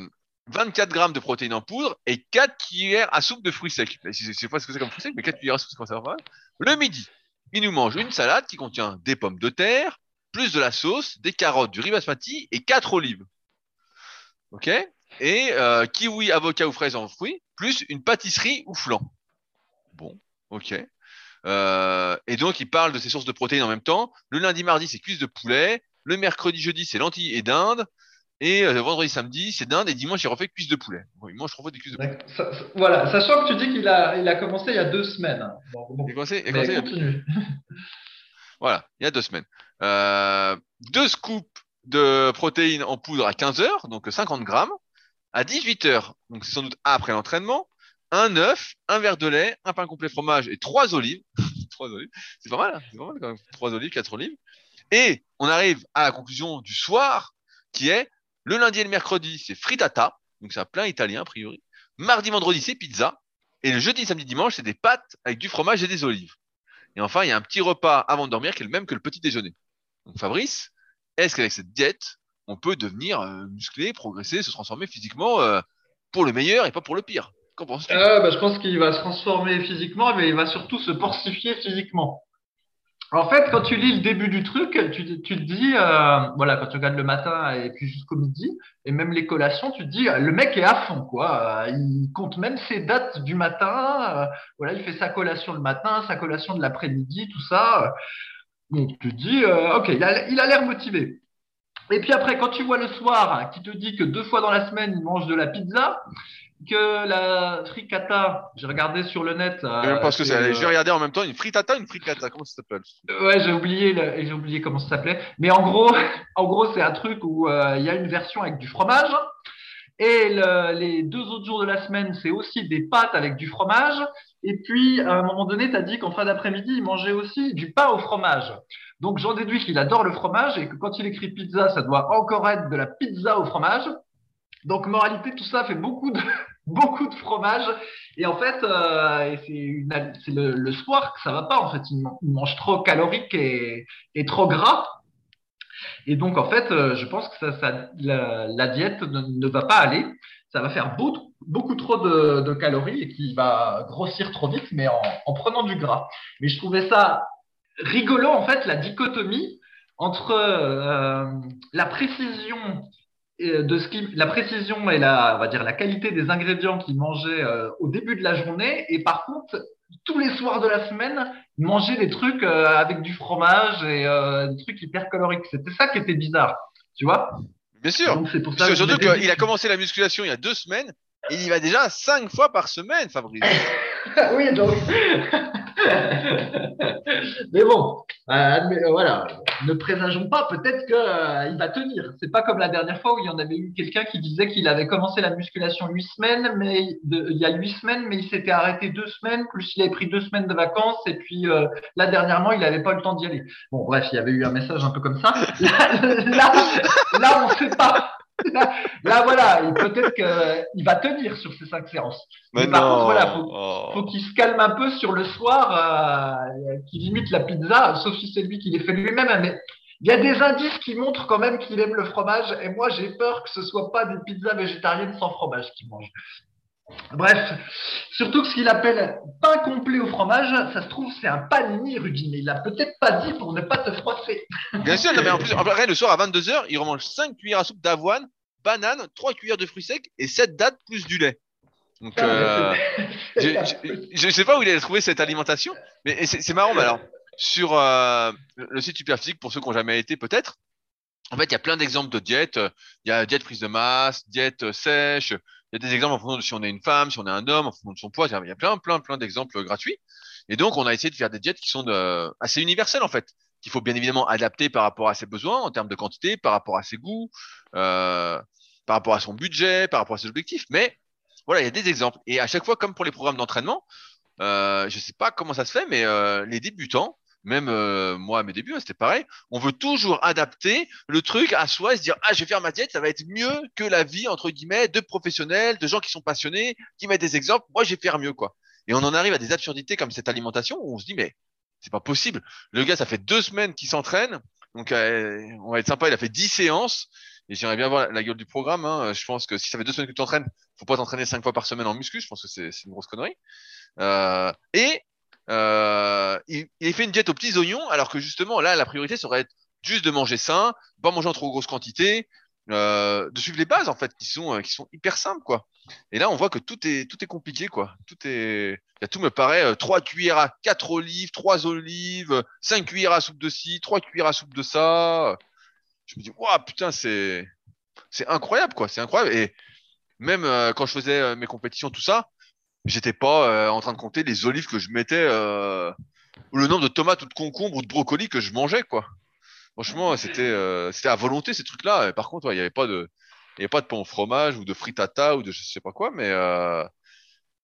24 grammes de protéines en poudre et 4 cuillères à soupe de fruits secs. Je je sais pas ce que c'est comme fruits secs, mais 4 cuillères à soupe, c'est ça va Le midi, il nous mange une salade qui contient des pommes de terre, plus de la sauce, des carottes, du riz basmati et 4 olives. Ok? Et euh, kiwi, avocat ou fraise en fruits, plus une pâtisserie ou flan. Bon, ok. Euh, et donc, il parle de ses sources de protéines en même temps. Le lundi, mardi, c'est cuisses de poulet. Le mercredi, jeudi, c'est lentilles et dinde. Et euh, vendredi, samedi, c'est dinde. Et dimanche, il refait cuisses de poulet. Bon, il mange des cuisses de poulet. Ça- voilà, sachant que tu dis qu'il a, il a commencé il y a deux semaines. Bon, bon. Et commencé, commencé, continue. voilà, il y a deux semaines. Euh, deux scoops de protéines en poudre à 15 heures, donc 50 grammes. À 18 heures, donc c'est sans doute après l'entraînement, un œuf, un verre de lait, un pain complet fromage et trois olives. trois olives. C'est pas mal, hein. Trois olives, quatre olives. Et on arrive à la conclusion du soir, qui est le lundi et le mercredi, c'est frittata, donc c'est un plein italien a priori. Mardi, vendredi, c'est pizza. Et le jeudi, samedi, dimanche, c'est des pâtes avec du fromage et des olives. Et enfin, il y a un petit repas avant de dormir qui est le même que le petit déjeuner. Donc Fabrice, est-ce qu'avec cette diète, on peut devenir euh, musclé, progresser, se transformer physiquement euh, pour le meilleur et pas pour le pire? Qu'en Euh, bah, je pense qu'il va se transformer physiquement, mais il va surtout se porcifier physiquement. En fait, quand tu lis le début du truc, tu, tu te dis, euh, voilà, quand tu regardes le matin et puis jusqu'au midi, et même les collations, tu te dis, le mec est à fond, quoi. Euh, Il compte même ses dates du matin. voilà, il fait sa collation le matin, sa collation de l'après-midi, tout ça. Donc, tu te dis, ok, il a il a l'air motivé. Et puis après, quand tu vois le soir hein, qui te dit que deux fois dans la semaine, il mange de la pizza, que la frittata, j'ai regardé sur le net. euh, même pas ce que c'est. euh, vais regarder en même temps une frittata, une frittata. Comment ça s'appelle Ouais, j'ai oublié, le- j'ai oublié comment ça s'appelait. Mais en gros, en gros, c'est un truc où euh, il y a une version avec du fromage. Et le- les deux autres jours de la semaine, c'est aussi des pâtes avec du fromage. Et puis, à un moment donné, tu as dit qu'en fin d'après-midi, il mangeait aussi du pain au fromage. Donc, j'en déduis qu'il adore le fromage et que quand il écrit pizza, ça doit encore être de la pizza au fromage. Donc, moralité, tout ça fait beaucoup de, beaucoup de fromage. Et en fait, euh, c'est le, soir que ça va pas. En fait, il, man- il mange trop calorique et, et trop gras. Et donc, en fait, euh, je pense que ça, ça- la, la diète ne, va pas aller. Ça va faire beaucoup, beaucoup trop de, de calories et qu'il va grossir trop vite, mais en, en prenant du gras. Mais je trouvais ça rigolo, en fait, la dichotomie entre euh, la précision de ce qui, la précision et la, on va dire, la qualité des ingrédients qu'il mangeait euh, au début de la journée, et par contre, tous les soirs de la semaine, manger des trucs euh, avec du fromage et euh, des trucs hyper caloriques. C'était ça qui était bizarre, tu vois Bien sûr. Donc c'est pour ça Surtout qu'il a commencé la musculation il y a deux semaines et il y va déjà cinq fois par semaine, Fabrice. oui, donc. Mais bon, euh, euh, voilà, ne présageons pas, peut-être qu'il va tenir. C'est pas comme la dernière fois où il y en avait eu quelqu'un qui disait qu'il avait commencé la musculation huit semaines, mais il y a huit semaines, mais il s'était arrêté deux semaines, plus il avait pris deux semaines de vacances, et puis euh, là dernièrement, il n'avait pas eu le temps d'y aller. Bon, bref, il y avait eu un message un peu comme ça. Là, là, là, on ne sait pas. Là, là, voilà, peut-être qu'il va tenir sur ces cinq séances. Mais par contre, voilà, faut- Oh. faut qu'il se calme un peu sur le soir, euh, qu'il limite la pizza, sauf si c'est lui qui les fait lui-même. hein, Mais il y a des indices qui montrent quand même qu'il aime le fromage, et moi j'ai peur que ce soit pas des pizzas végétariennes sans fromage qu'il mange. Bref, surtout que ce qu'il appelle pain complet au fromage, ça se trouve c'est un panini, Rudy, mais il l'a peut-être pas dit pour ne pas te froisser. Bien sûr, non, mais en plus, le soir à 22h, il remange 5 cuillères à soupe d'avoine, banane, 3 cuillères de fruits secs et 7 dattes plus du lait. Donc, euh, je, je sais pas où il a trouvé cette alimentation, mais c'est c'est marrant. Mais alors, sur euh, le site Superphysique, pour ceux qui n'ont jamais été, peut-être, en fait, il y a plein d'exemples de diètes. Il y a diète prise de masse, diète euh, sèche. Il y a des exemples en fonction de si on est une femme, si on est un homme, en fonction de son poids. Il y a plein, plein, plein d'exemples gratuits. Et donc, on a essayé de faire des diètes qui sont de, assez universelles, en fait, qu'il faut bien évidemment adapter par rapport à ses besoins en termes de quantité, par rapport à ses goûts, euh, par rapport à son budget, par rapport à ses objectifs. Mais voilà, il y a des exemples. Et à chaque fois, comme pour les programmes d'entraînement, euh, je sais pas comment ça se fait, mais euh, les débutants, même euh, moi à mes débuts, hein, c'était pareil, on veut toujours adapter le truc à soi et se dire ah je vais faire ma diète, ça va être mieux que la vie entre guillemets de professionnels, de gens qui sont passionnés, qui mettent des exemples. Moi je vais faire mieux quoi. Et on en arrive à des absurdités comme cette alimentation où on se dit mais c'est pas possible. Le gars ça fait deux semaines qu'il s'entraîne, donc euh, on va être sympa, il a fait dix séances. Et j'aimerais bien voir la, gueule du programme. Hein. Je pense que si ça fait deux semaines que tu t'entraînes, faut pas t'entraîner cinq fois par semaine en muscu. Je pense que c'est une grosse connerie. Euh, et euh, il, il fait une diète aux petits oignons, alors que justement là, la priorité serait juste de manger sain, pas manger en trop grosse quantité, euh, de suivre les bases en fait, qui sont euh, qui sont hyper simples quoi. Et là, on voit que tout est tout est compliqué quoi. Tout est, là, tout me paraît euh, trois cuillères à quatre olives, trois olives, cinq cuillères à soupe de ci, trois cuillères à soupe de ça. Je me dis waouh putain c'est c'est incroyable quoi, c'est incroyable. Et même euh, quand je faisais euh, mes compétitions tout ça, j'étais pas euh, en train de compter les olives que je mettais euh, ou le nombre de tomates ou de concombres ou de brocolis que je mangeais quoi. Franchement, c'était euh, c'était à volonté ces trucs-là. Par contre, ouais, il y avait pas de il y avait pas de pain au fromage ou de frittata ou de je sais pas quoi, mais euh,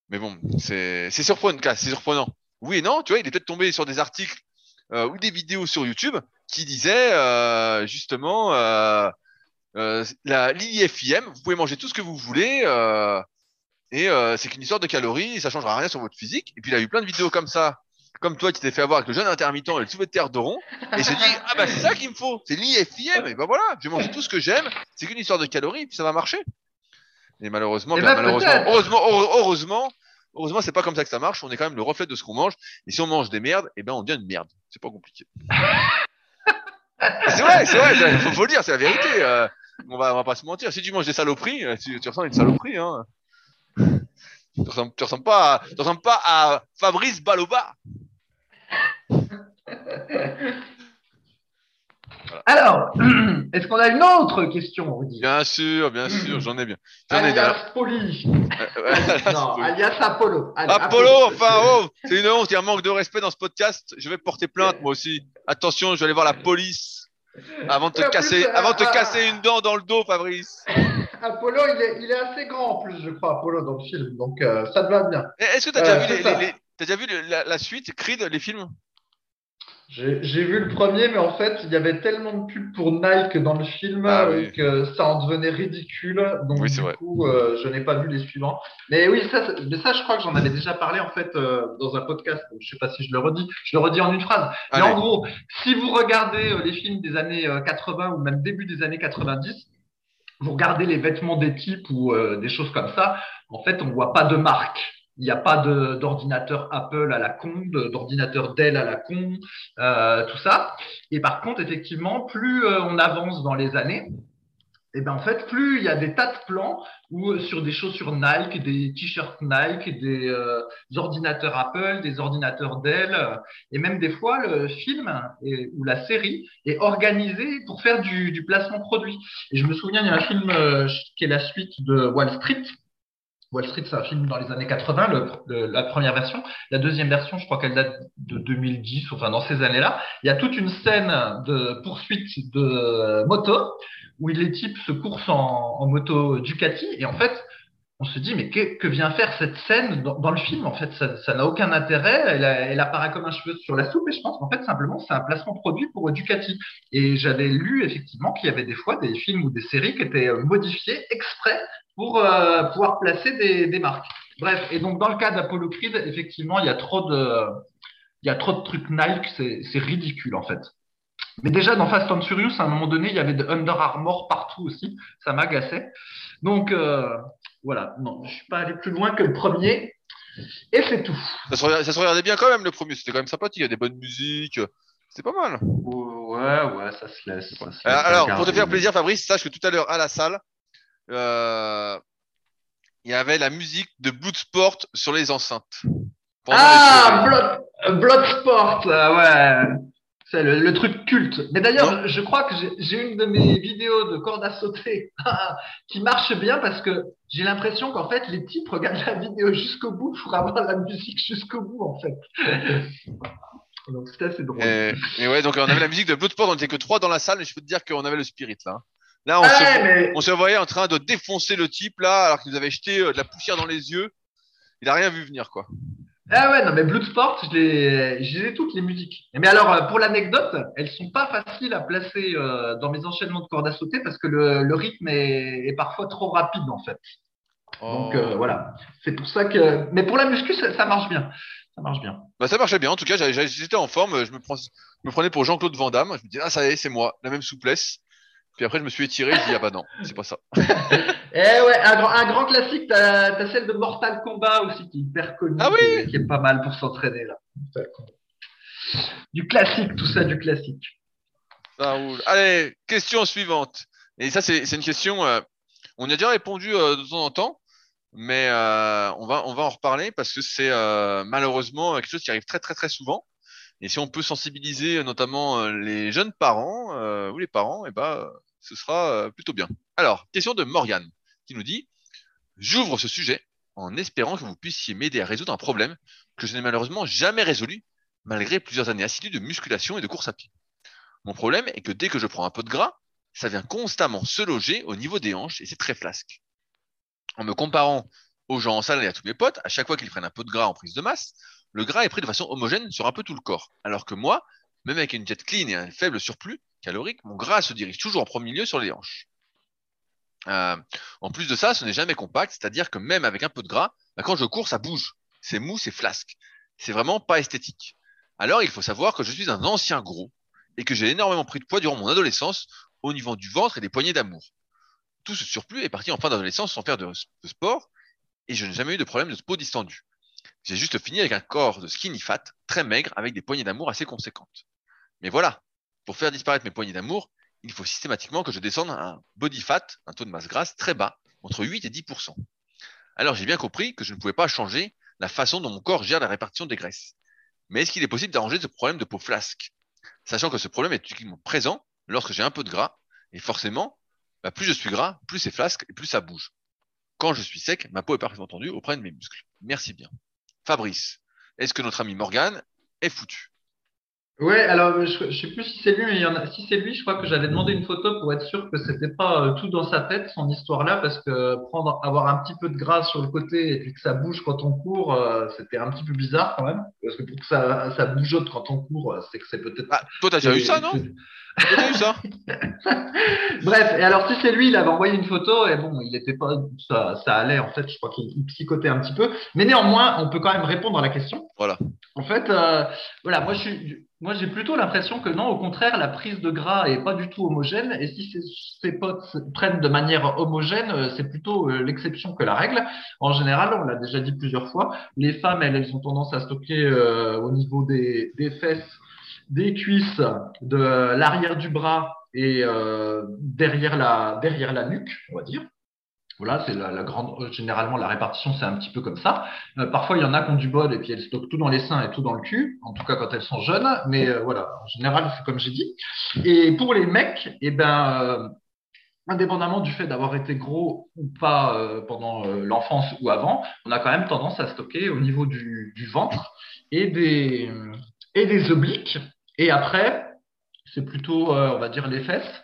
mais bon, c'est surprenant, c'est surprenant. Oui et non, tu vois, il est peut-être tombé sur des articles euh, ou des vidéos sur YouTube qui disaient euh, justement l'IFIM, vous pouvez manger tout ce que vous voulez. Et euh, c'est qu'une histoire de calories, ça changera rien sur votre physique. Et puis il a eu plein de vidéos comme ça, comme toi qui t'es fait avoir avec le jeune intermittent et le soulevé de terre de rond. Et il s'est dit, ah bah c'est ça qu'il me faut, c'est l'IFIM. Et ben voilà, je vais manger tout ce que j'aime, c'est qu'une histoire de calories, et puis ça va marcher. Et malheureusement, Eh bien, ben, malheureusement, heureusement, heure- heureusement, heureusement, c'est pas comme ça que ça marche. On est quand même le reflet de ce qu'on mange. Et si on mange des merdes, et ben on devient une merde. C'est pas compliqué. c'est vrai, c'est vrai, il faut, faut le dire, c'est la vérité. euh, on va, on va pas se mentir. Si tu manges des saloperies, euh, tu, tu ressens une saloperie. Hein. Tu ressembles, tu ressembles pas, à, tu ressembles pas à Fabrice Baloba. Alors, est-ce qu'on a une autre question, Rudy? Bien sûr, bien sûr, j'en ai bien. J'en ai bien. Alias Poli. Euh, Non, alias Apollo. Allez, Apollo, enfin, oh, c'est une honte, il y a un manque de respect dans ce podcast. Je vais porter plainte, moi aussi. Attention, je vais aller voir la police avant de te casser, euh, avant de te ah, casser une dent dans le dos, Fabrice. Apollo, il est, il est assez grand en plus, je crois, Apollo, dans le film. Donc, euh, ça te va bien. Eh, Est-ce que t'as déjà Euh, déjà vu la, la suite, Creed, les films? J'ai vu le premier, mais en fait, il y avait tellement de pubs pour Nike dans le film Ah euh, oui. que ça en devenait ridicule. Donc, Oui, du vrai. coup, euh, je n'ai pas vu les suivants. Mais oui, ça, mais ça je crois que j'en avais déjà parlé en fait dans un podcast. Donc, je sais pas si je le redis. Je le redis en une phrase. Mais en gros, si vous regardez les films des années euh, 80 ou même début des années 90, vous regardez les vêtements des types ou euh, des choses comme ça, en fait, on voit pas de marque. Il n'y a pas d'ordinateur Apple à la con, d'ordinateur Dell à la con, euh, tout ça. Et par contre, effectivement, plus euh, on avance dans les années, et ben en fait, plus il y a des tas de plans où sur des chaussures Nike, des t-shirts Nike, des, euh, ordinateurs Apple, des ordinateurs Dell, euh, et même des fois le film ou la série est organisé pour faire du, placement produit. Et je me souviens, il y a un film euh, qui est la suite de Wall Street. Wall Street, c'est un film dans les années 80, le, la première version. La deuxième version, je crois qu'elle date de 2010, enfin dans ces années-là. Il y a toute une scène de poursuite de moto où les types se coursent en, moto Ducati et en fait, on se dit mais que, que vient faire cette scène dans, le film? En fait, ça n'a aucun intérêt. Elle, elle, apparaît comme un cheveu sur la soupe et je pense qu'en fait simplement c'est un placement produit pour Ducati. Et j'avais lu effectivement qu'il y avait des fois des films ou des séries qui étaient modifiés exprès pour euh, pouvoir placer des, des, marques. Bref, et donc dans le cas d'Apollo Creed, effectivement, il y a trop de il y a trop de trucs Nike, c'est ridicule en fait. Mais déjà, dans Fast and Furious, à un moment donné, il y avait de Under Armour partout aussi. Ça m'agaçait. Donc, euh, voilà. Non, je suis pas allé plus loin que le premier. Et c'est tout. Ça se, regardait, bien quand même, le premier. C'était quand même sympathique. Il y a des bonnes musiques. C'était pas mal. Ouais, ouais, ça se laisse. Euh, alors, pour te faire plaisir, Fabrice, sache que tout à l'heure, à la salle, euh, il y avait la musique de Bloodsport sur les enceintes. Ah, Blood, Bloodsport, ouais. C'est le, truc culte. Mais d'ailleurs, je crois que j'ai une de mes vidéos de corde à sauter qui marche bien parce que j'ai l'impression qu'en fait, les types regardent la vidéo jusqu'au bout pour avoir la musique jusqu'au bout, en fait. donc, c'était assez drôle. Et, ouais, donc on avait la musique de Bloodsport, on n'était que trois dans la salle, et je peux te dire qu'on avait le spirit, là. Là, on, se, on se voyait en train de défoncer le type, là, alors qu'il nous avait jeté euh, de la poussière dans les yeux. Il a rien vu venir, quoi. Ah ouais, non, mais Bloodsport, je les, j'ai toutes les musiques. Mais alors, euh, pour l'anecdote, elles sont pas faciles à placer euh, dans mes enchaînements de cordes à sauter parce que le, le rythme est, est, parfois trop rapide, en fait. Donc, euh, oh. voilà. C'est pour ça que. Mais pour la muscu, ça, marche bien. Ça marche bien. Bah, ça marchait bien. En tout cas, j'étais en forme. Je me, prends, je me prenais pour Jean-Claude Van Damme. Je me disais, ah, ça y est, c'est moi. La même souplesse. Puis après, je me suis étiré. Je dis, ah bah non, c'est pas ça. Eh ouais, un grand, un grand classique, t'as as celle de Mortal Kombat aussi qui est hyper connue, ah oui qui, est, pas mal pour s'entraîner là. Du classique, tout ça, du classique. Ça roule. Allez, question suivante. Et ça, c'est une question. Euh, on y a déjà répondu euh, de temps en temps, mais euh, on va on va en reparler parce que c'est malheureusement quelque chose qui arrive très très très souvent. Et si on peut sensibiliser notamment les jeunes parents ou les parents, eh ben ce sera plutôt bien. Alors, question de Morgane qui nous dit J'ouvre ce sujet en espérant que vous puissiez m'aider à résoudre un problème que je n'ai malheureusement jamais résolu malgré plusieurs années assidues de musculation et de course à pied. Mon problème est que dès que je prends un peu de gras, ça vient constamment se loger au niveau des hanches et c'est très flasque. En me comparant aux gens en salle et à tous mes potes, à chaque fois qu'ils prennent un peu de gras en prise de masse, le gras est pris de façon homogène sur un peu tout le corps. Alors que moi, même avec une diète clean et un faible surplus calorique, mon gras se dirige toujours en premier lieu sur les hanches. Euh, en plus de ça, ce n'est jamais compact, c'est-à-dire que même avec un peu de gras, bah, quand je cours, ça bouge. C'est mou, c'est flasque. C'est vraiment pas esthétique. Alors, il faut savoir que je suis un ancien gros et que j'ai énormément pris de poids durant mon adolescence au niveau du ventre et des poignées d'amour. Tout ce surplus est parti en fin d'adolescence sans faire de, sport et je n'ai jamais eu de problème de peau distendue. J'ai juste fini avec un corps de skinny fat, très maigre, avec des poignées d'amour assez conséquentes. Mais voilà, pour faire disparaître mes poignées d'amour, il faut systématiquement que je descende un body fat, un taux de masse grasse très bas, entre 8 et 10% Alors j'ai bien compris que je ne pouvais pas changer la façon dont mon corps gère la répartition des graisses. Mais est-ce qu'il est possible d'arranger ce problème de peau flasque? Sachant que ce problème est uniquement présent lorsque j'ai un peu de gras, et forcément, bah, plus je suis gras, plus c'est flasque et plus ça bouge. Quand je suis sec, ma peau est parfaitement tendue auprès de mes muscles. Merci bien. Fabrice, est-ce que notre ami Morgan est foutu? Ouais, alors je, je sais plus si c'est lui, mais il y en a. Si c'est lui, je crois que j'avais demandé une photo pour être sûr que c'était pas euh, tout dans sa tête son histoire là, parce que prendre, avoir un petit peu de gras sur le côté et puis que ça bouge quand on court, euh, c'était un petit peu bizarre quand même, parce que pour que ça, ça bougeote quand on court, euh, c'est que c'est peut-être. Ah, toi, t'as déjà eu ça, non? Ça Bref, et alors si c'est lui, il avait envoyé une photo et bon, il était pas, ça, ça allait en fait. Je crois qu'il psychotait un petit peu, mais néanmoins, on peut quand même répondre à la question. Voilà. En fait, voilà, moi je suis moi, j'ai plutôt l'impression que non, au contraire, la prise de gras est pas du tout homogène. Et si ces, potes prennent de manière homogène, euh, c'est plutôt euh, l'exception que la règle. En général, on l'a déjà dit plusieurs fois, les femmes, elles, elles ont tendance à stocker euh, au niveau des, des fesses, des cuisses, de l'arrière du bras et derrière, la, derrière la nuque, on va dire. Voilà, c'est la, grande. Généralement, la répartition, c'est un petit peu comme ça. parfois, il y en a qui ont du bol et puis elles stockent tout dans les seins et tout dans le cul. En tout cas, quand elles sont jeunes. Mais voilà, en général, c'est comme j'ai dit. Et pour les mecs, eh ben, indépendamment du fait d'avoir été gros ou pas euh, pendant euh, l'enfance ou avant, on a quand même tendance à stocker au niveau du, ventre et des, et des obliques. Et après, c'est plutôt, euh, on va dire, les fesses.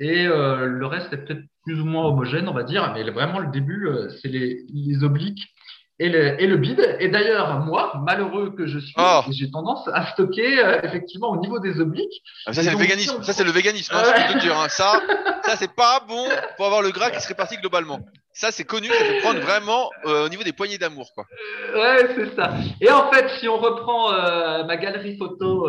Et le reste est peut-être plus ou moins homogène, on va dire. Mais vraiment, le début, c'est les, les obliques et le, et le bide. Et d'ailleurs, moi, malheureux que je suis, oh. j'ai tendance à stocker euh, effectivement au niveau des obliques. Ah, ça, c'est le véganisme. Ça, c'est le véganisme. Hein. Hein. Ça, ça c'est pas bon pour avoir le gras qui se répartit globalement. Ça, c'est connu, ça peut prendre vraiment euh, au niveau des poignées d'amour. quoi. Euh, ouais, c'est ça. Et en fait, si on reprend euh, ma galerie photo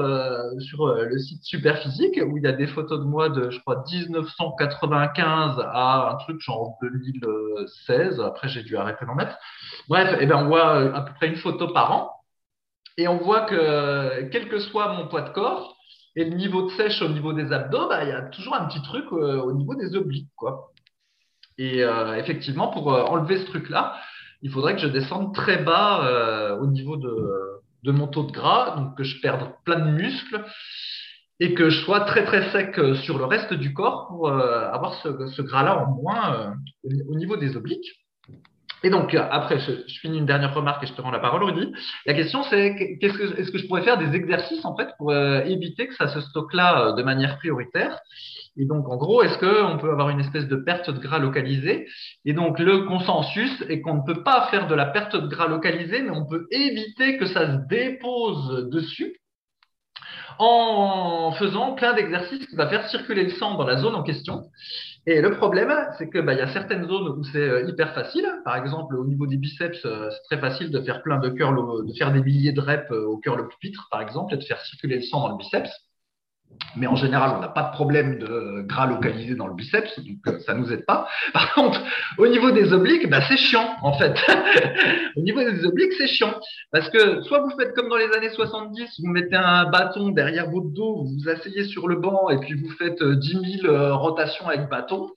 sur le site Superphysique, où il y a des photos de moi de, je crois, 1995 à un truc genre 2016, après j'ai dû arrêter d'en mettre. Bref, eh ben, on voit à peu près une photo par an. Et on voit que, quel que soit mon poids de corps, et le niveau de sèche au niveau des abdos, bah, il y a toujours un petit truc au niveau des obliques, quoi. Et euh, effectivement, pour euh, enlever ce truc-là, il faudrait que je descende très bas euh, au niveau de, mon taux de gras, donc que je perde plein de muscles et que je sois très très sec sur le reste du corps pour avoir ce, gras-là en moins au niveau des obliques. Et donc, après, je, finis une dernière remarque et je te rends la parole, Rudy. La question, c'est est-ce que je pourrais faire des exercices, en fait, pour éviter que ça se stocke là de manière prioritaire? Et donc, en gros, est-ce qu'on peut avoir une espèce de perte de gras localisée? Et donc, le consensus est qu'on ne peut pas faire de la perte de gras localisée, mais on peut éviter que ça se dépose dessus en faisant plein d'exercices qui va faire circuler le sang dans la zone en question. Et le problème, c'est que bah, il y a certaines zones où c'est euh, hyper facile. Par exemple, au niveau des biceps, euh, c'est très facile de faire plein de curls, de faire des milliers de reps euh, au curl pupitre, par exemple, et de faire circuler le sang dans le biceps. Mais en général, on n'a pas de problème de gras localisé dans le biceps, donc euh, ça nous aide pas. Par contre, au niveau des obliques, bah, c'est chiant en fait. au niveau des obliques, c'est chiant parce que soit vous faites comme dans les années 70, vous mettez un bâton derrière votre dos, vous vous asseyez sur le banc et puis vous faites 10 euh, 000 euh, rotations avec bâton.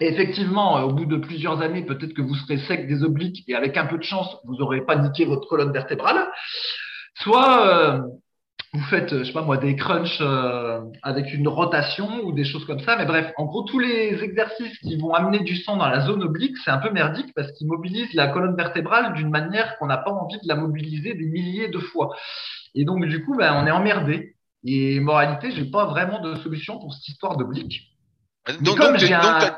Et effectivement, au bout de plusieurs années, peut-être que vous serez sec des obliques et avec un peu de chance, vous n'aurez pas niqué votre colonne vertébrale. Soit vous faites, je sais pas moi, des crunchs euh, avec une rotation ou des choses comme ça. Mais bref, en gros, tous les exercices qui vont amener du sang dans la zone oblique, c'est un peu merdique parce qu'ils mobilisent la colonne vertébrale d'une manière qu'on n'a pas envie de la mobiliser des milliers de fois. Et donc, du coup, ben, on est emmerdé. Et moralité, j'ai pas vraiment de solution pour cette histoire d'oblique. Donc, donc, tu,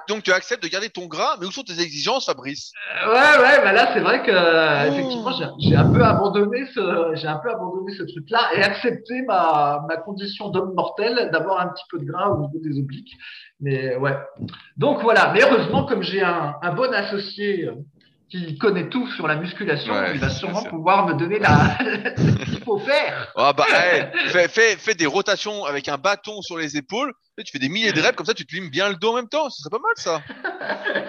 donc, tu, acceptes de garder ton gras, mais où sont tes exigences, Fabrice? Euh, Ouais, ouais, bah là c'est vrai que oh. effectivement j'ai un peu abandonné ce, j'ai un peu abandonné ce truc-là et accepté ma, ma condition d'homme mortel d'avoir un petit peu de gras au niveau des obliques. Mais ouais. Donc voilà. Mais heureusement, comme j'ai un, un bon associé qui connaît tout sur la musculation, il va sûrement pouvoir me donner la... ce qu'il faut faire. Ah bah, fais, fais, fais, des rotations avec un bâton sur les épaules. Tu fais des milliers de reps comme ça, tu te limes bien le dos en même temps. Ce serait pas mal ça.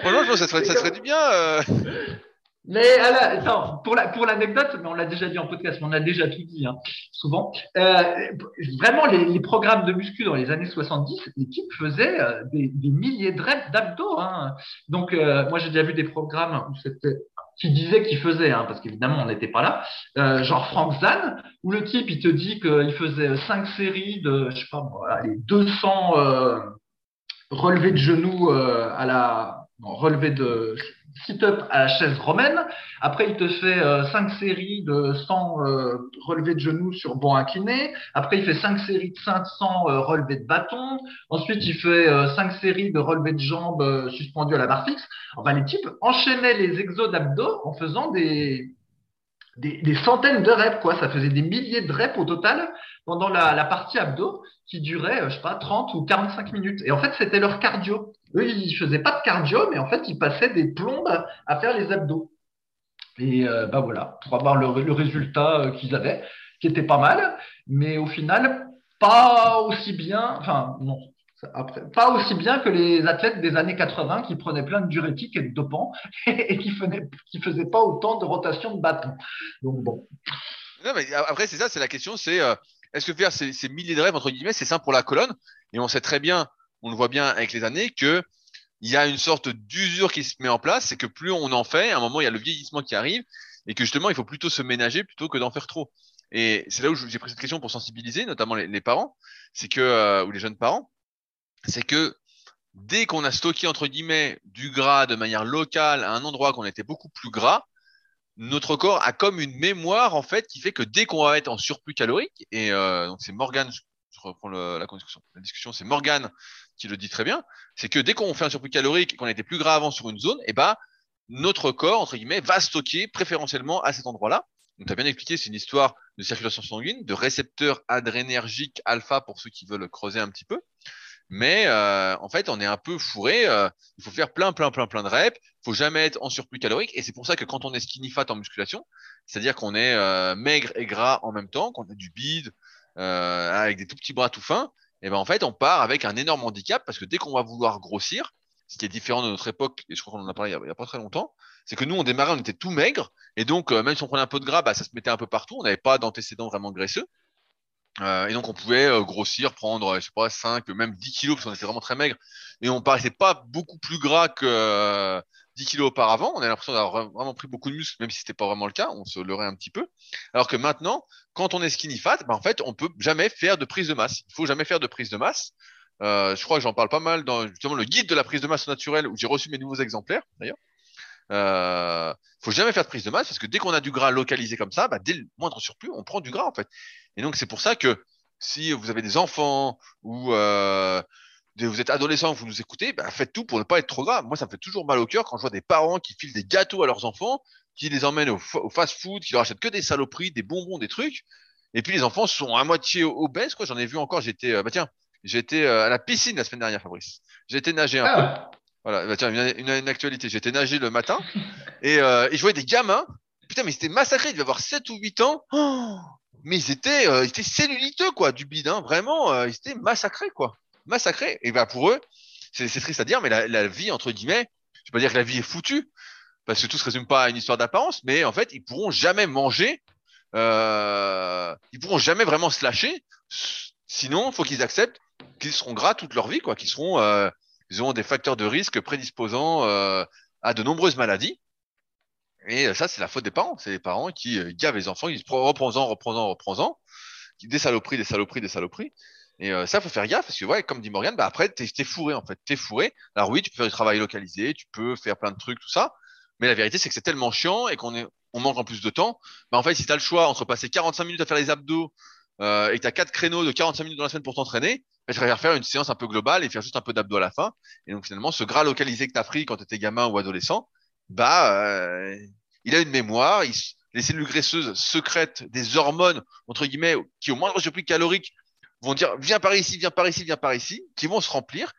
Franchement, ça serait, ça serait du bien. Euh. Mais attends, pour la pour l'anecdote, mais on l'a déjà dit en podcast, mais on a déjà tout dit hein, souvent. Euh, vraiment, les, les, programmes de muscu dans les années 70, l'équipe faisait euh, des, des, milliers de reps d'abdos. Hein. Donc, euh, moi, j'ai déjà vu des programmes où c'était qui disaient qu'il faisait, hein, parce qu'évidemment, on n'était pas là, euh, genre Frank Zan, où le type, il te dit qu'il faisait cinq séries de, je sais pas, allez, 200 euh, relevés de genoux euh, à la, non, relevés de sit-up à chaise romaine. Après, il te fait euh, cinq séries de 100 euh, relevés de genoux sur banc incliné. Après, il fait cinq séries de 500 euh, relevés de bâton. Ensuite, il fait cinq séries de relevés de jambes suspendus à la barre fixe. Enfin, les types enchaînaient les exos d'abdos en faisant des, des, des, centaines de reps, quoi. Ça faisait des milliers de reps au total pendant la, la partie abdos qui durait, je sais pas, 30 ou 45 minutes. Et en fait, c'était leur cardio. Eux, ils faisaient pas de cardio, mais en fait, ils passaient des plombes à faire les abdos. Et euh, bah voilà, pour avoir le, résultat euh, qu'ils avaient, qui était pas mal, mais au final, pas aussi bien, enfin, non, pas aussi bien que les athlètes des années 80 qui prenaient plein de diurétiques et de dopants et qui qui faisaient pas autant de rotation de bâton. Donc bon. Non, mais après, c'est ça, c'est la question, c'est euh, est-ce que faire ces, milliers de rêves, entre guillemets, c'est simple pour la colonne? Et on sait très bien, on le voit bien avec les années, que il y a une sorte d'usure qui se met en place, c'est que plus on en fait, à un moment, il y a le vieillissement qui arrive, et que justement, il faut plutôt se ménager plutôt que d'en faire trop. Et c'est là où j'ai pris cette question pour sensibiliser, notamment les, parents, c'est que, euh, ou les jeunes parents, c'est que dès qu'on a stocké, entre guillemets, du gras de manière locale à un endroit qu'on était beaucoup plus gras, notre corps a comme une mémoire, en fait, qui fait que dès qu'on va être en surplus calorique, et euh, donc c'est Morgan, je, reprends la, discussion, la discussion c'est Morgan qui le dit très bien, c'est que dès qu'on fait un surplus calorique et qu'on a plus gras avant sur une zone, eh ben, notre corps, entre guillemets, va stocker préférentiellement à cet endroit-là. Donc, tu as bien expliqué, c'est une histoire de circulation sanguine, de récepteurs adrénergiques alpha pour ceux qui veulent creuser un petit peu. Mais euh, en fait, on est un peu fourré. Euh, il faut faire plein, plein, plein, plein de reps. Il faut jamais être en surplus calorique. Et c'est pour ça que quand on est skinny fat en musculation, c'est-à-dire qu'on est euh, maigre et gras en même temps, qu'on a du bide, avec des tout petits bras tout fins, et ben en fait, on part avec un énorme handicap parce que dès qu'on va vouloir grossir, ce qui est différent de notre époque, et je crois qu'on en a parlé il n'y a, pas très longtemps, c'est que nous, on démarrait, on était tout maigre, et donc, même si on prenait un peu de gras, bah, ça se mettait un peu partout, on n'avait pas d'antécédents vraiment graisseux. Euh, et donc on pouvait euh, grossir, prendre, je sais pas, 5, même 10 kilos, parce qu'on était vraiment très maigre. Et on paraissait pas beaucoup plus gras que 10 euh, kilos auparavant. On a l'impression d'avoir vraiment pris beaucoup de muscles, même si c'était pas vraiment le cas. On se leurrait un petit peu. Alors que maintenant, quand on est skinny fat, bah, en fait, on peut jamais faire de prise de masse. Il faut jamais faire de prise de masse. je crois que j'en parle pas mal dans le guide de la prise de masse naturelle où j'ai reçu mes nouveaux exemplaires d'ailleurs. Euh, faut jamais faire de prise de masse parce que dès qu'on a du gras localisé comme ça, bah, dès le moindre surplus, on prend du gras en fait. Et donc c'est pour ça que si vous avez des enfants ou euh, vous êtes adolescent, vous nous écoutez, bah, faites tout pour ne pas être trop gras. Moi, ça me fait toujours mal au cœur quand je vois des parents qui filent des gâteaux à leurs enfants, qui les emmènent au, fast-food, qui leur achètent que des saloperies, des bonbons, des trucs. Et puis les enfants sont à moitié obèses. Quoi. J'en ai vu encore. J'étais, euh, bah tiens, j'étais euh, à la piscine la semaine dernière, Fabrice. J'ai été nager un ah. peu. Voilà, bah tiens, une, une, actualité. J'étais nager le matin et, euh, et je voyais des gamins. Putain, mais c'était massacré. Ils devaient avoir 7 ou 8 ans. Oh mais ils étaient, euh, ils étaient celluliteux, quoi, du bide, hein, vraiment, euh, ils étaient massacrés, quoi. Massacrés. Et bah, pour eux, c'est triste à dire, mais la, la, vie, entre guillemets, je vais pas dire que la vie est foutue, parce que tout se résume pas à une histoire d'apparence, mais en fait, ils pourront jamais manger, euh, ils pourront jamais vraiment se lâcher. Sinon, il faut qu'ils acceptent qu'ils seront gras toute leur vie, quoi, qu'ils seront, euh, ils auront des facteurs de risque prédisposant euh, à de nombreuses maladies. Et euh, ça, c'est la faute des parents. C'est les parents qui euh, gavent les enfants, ils disent reprends-en, reprends-en, reprends-en. Des saloperies, des saloperies, des saloperies. Et euh, ça, faut faire gaffe parce que, ouais, comme dit Morgan, bah après, t'es es fourré en fait. T'es fourré. Alors oui, tu peux faire du travail localisé, tu peux faire plein de trucs, tout ça. Mais la vérité, c'est que c'est tellement chiant et qu'on est, on manque en plus de temps. Bah en fait, si t'as le choix entre passer 45 minutes à faire les abdos euh, et t'as quatre créneaux de 45 minutes dans la semaine pour t'entraîner, bah, tu vas faire une séance un peu globale et faire juste un peu d'abdos à la fin. Et donc finalement, ce gras localisé que t'as pris quand t'étais gamin ou adolescent, bah euh, il a une mémoire, les cellules graisseuses secrètent des hormones, entre guillemets, qui au moindre surplus calorique vont dire viens par ici, viens par ici, viens par ici, qui vont se remplir.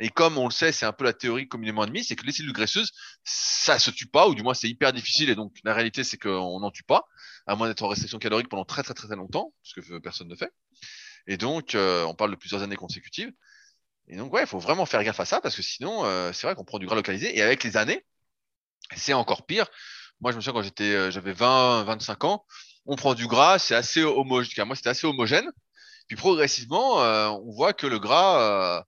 Et comme on le sait, c'est un peu la théorie communément admise, c'est que les cellules graisseuses, ça se tue pas, ou du moins c'est hyper difficile, et donc la réalité c'est qu'on n'en tue pas, à moins d'être en restriction calorique pendant très très très, longtemps, ce que personne ne fait. Et donc euh, on parle de plusieurs années consécutives. Et donc ouais, il faut vraiment faire gaffe à ça, parce que sinon, euh, c'est vrai qu'on prend du gras localisé, et avec les années, c'est encore pire. Moi, je me souviens quand j'étais, euh, j'avais 20, 25 ans, on prend du gras, c'est assez homogène. Moi, c'était assez homogène. Puis progressivement, euh, on voit que le gras, euh,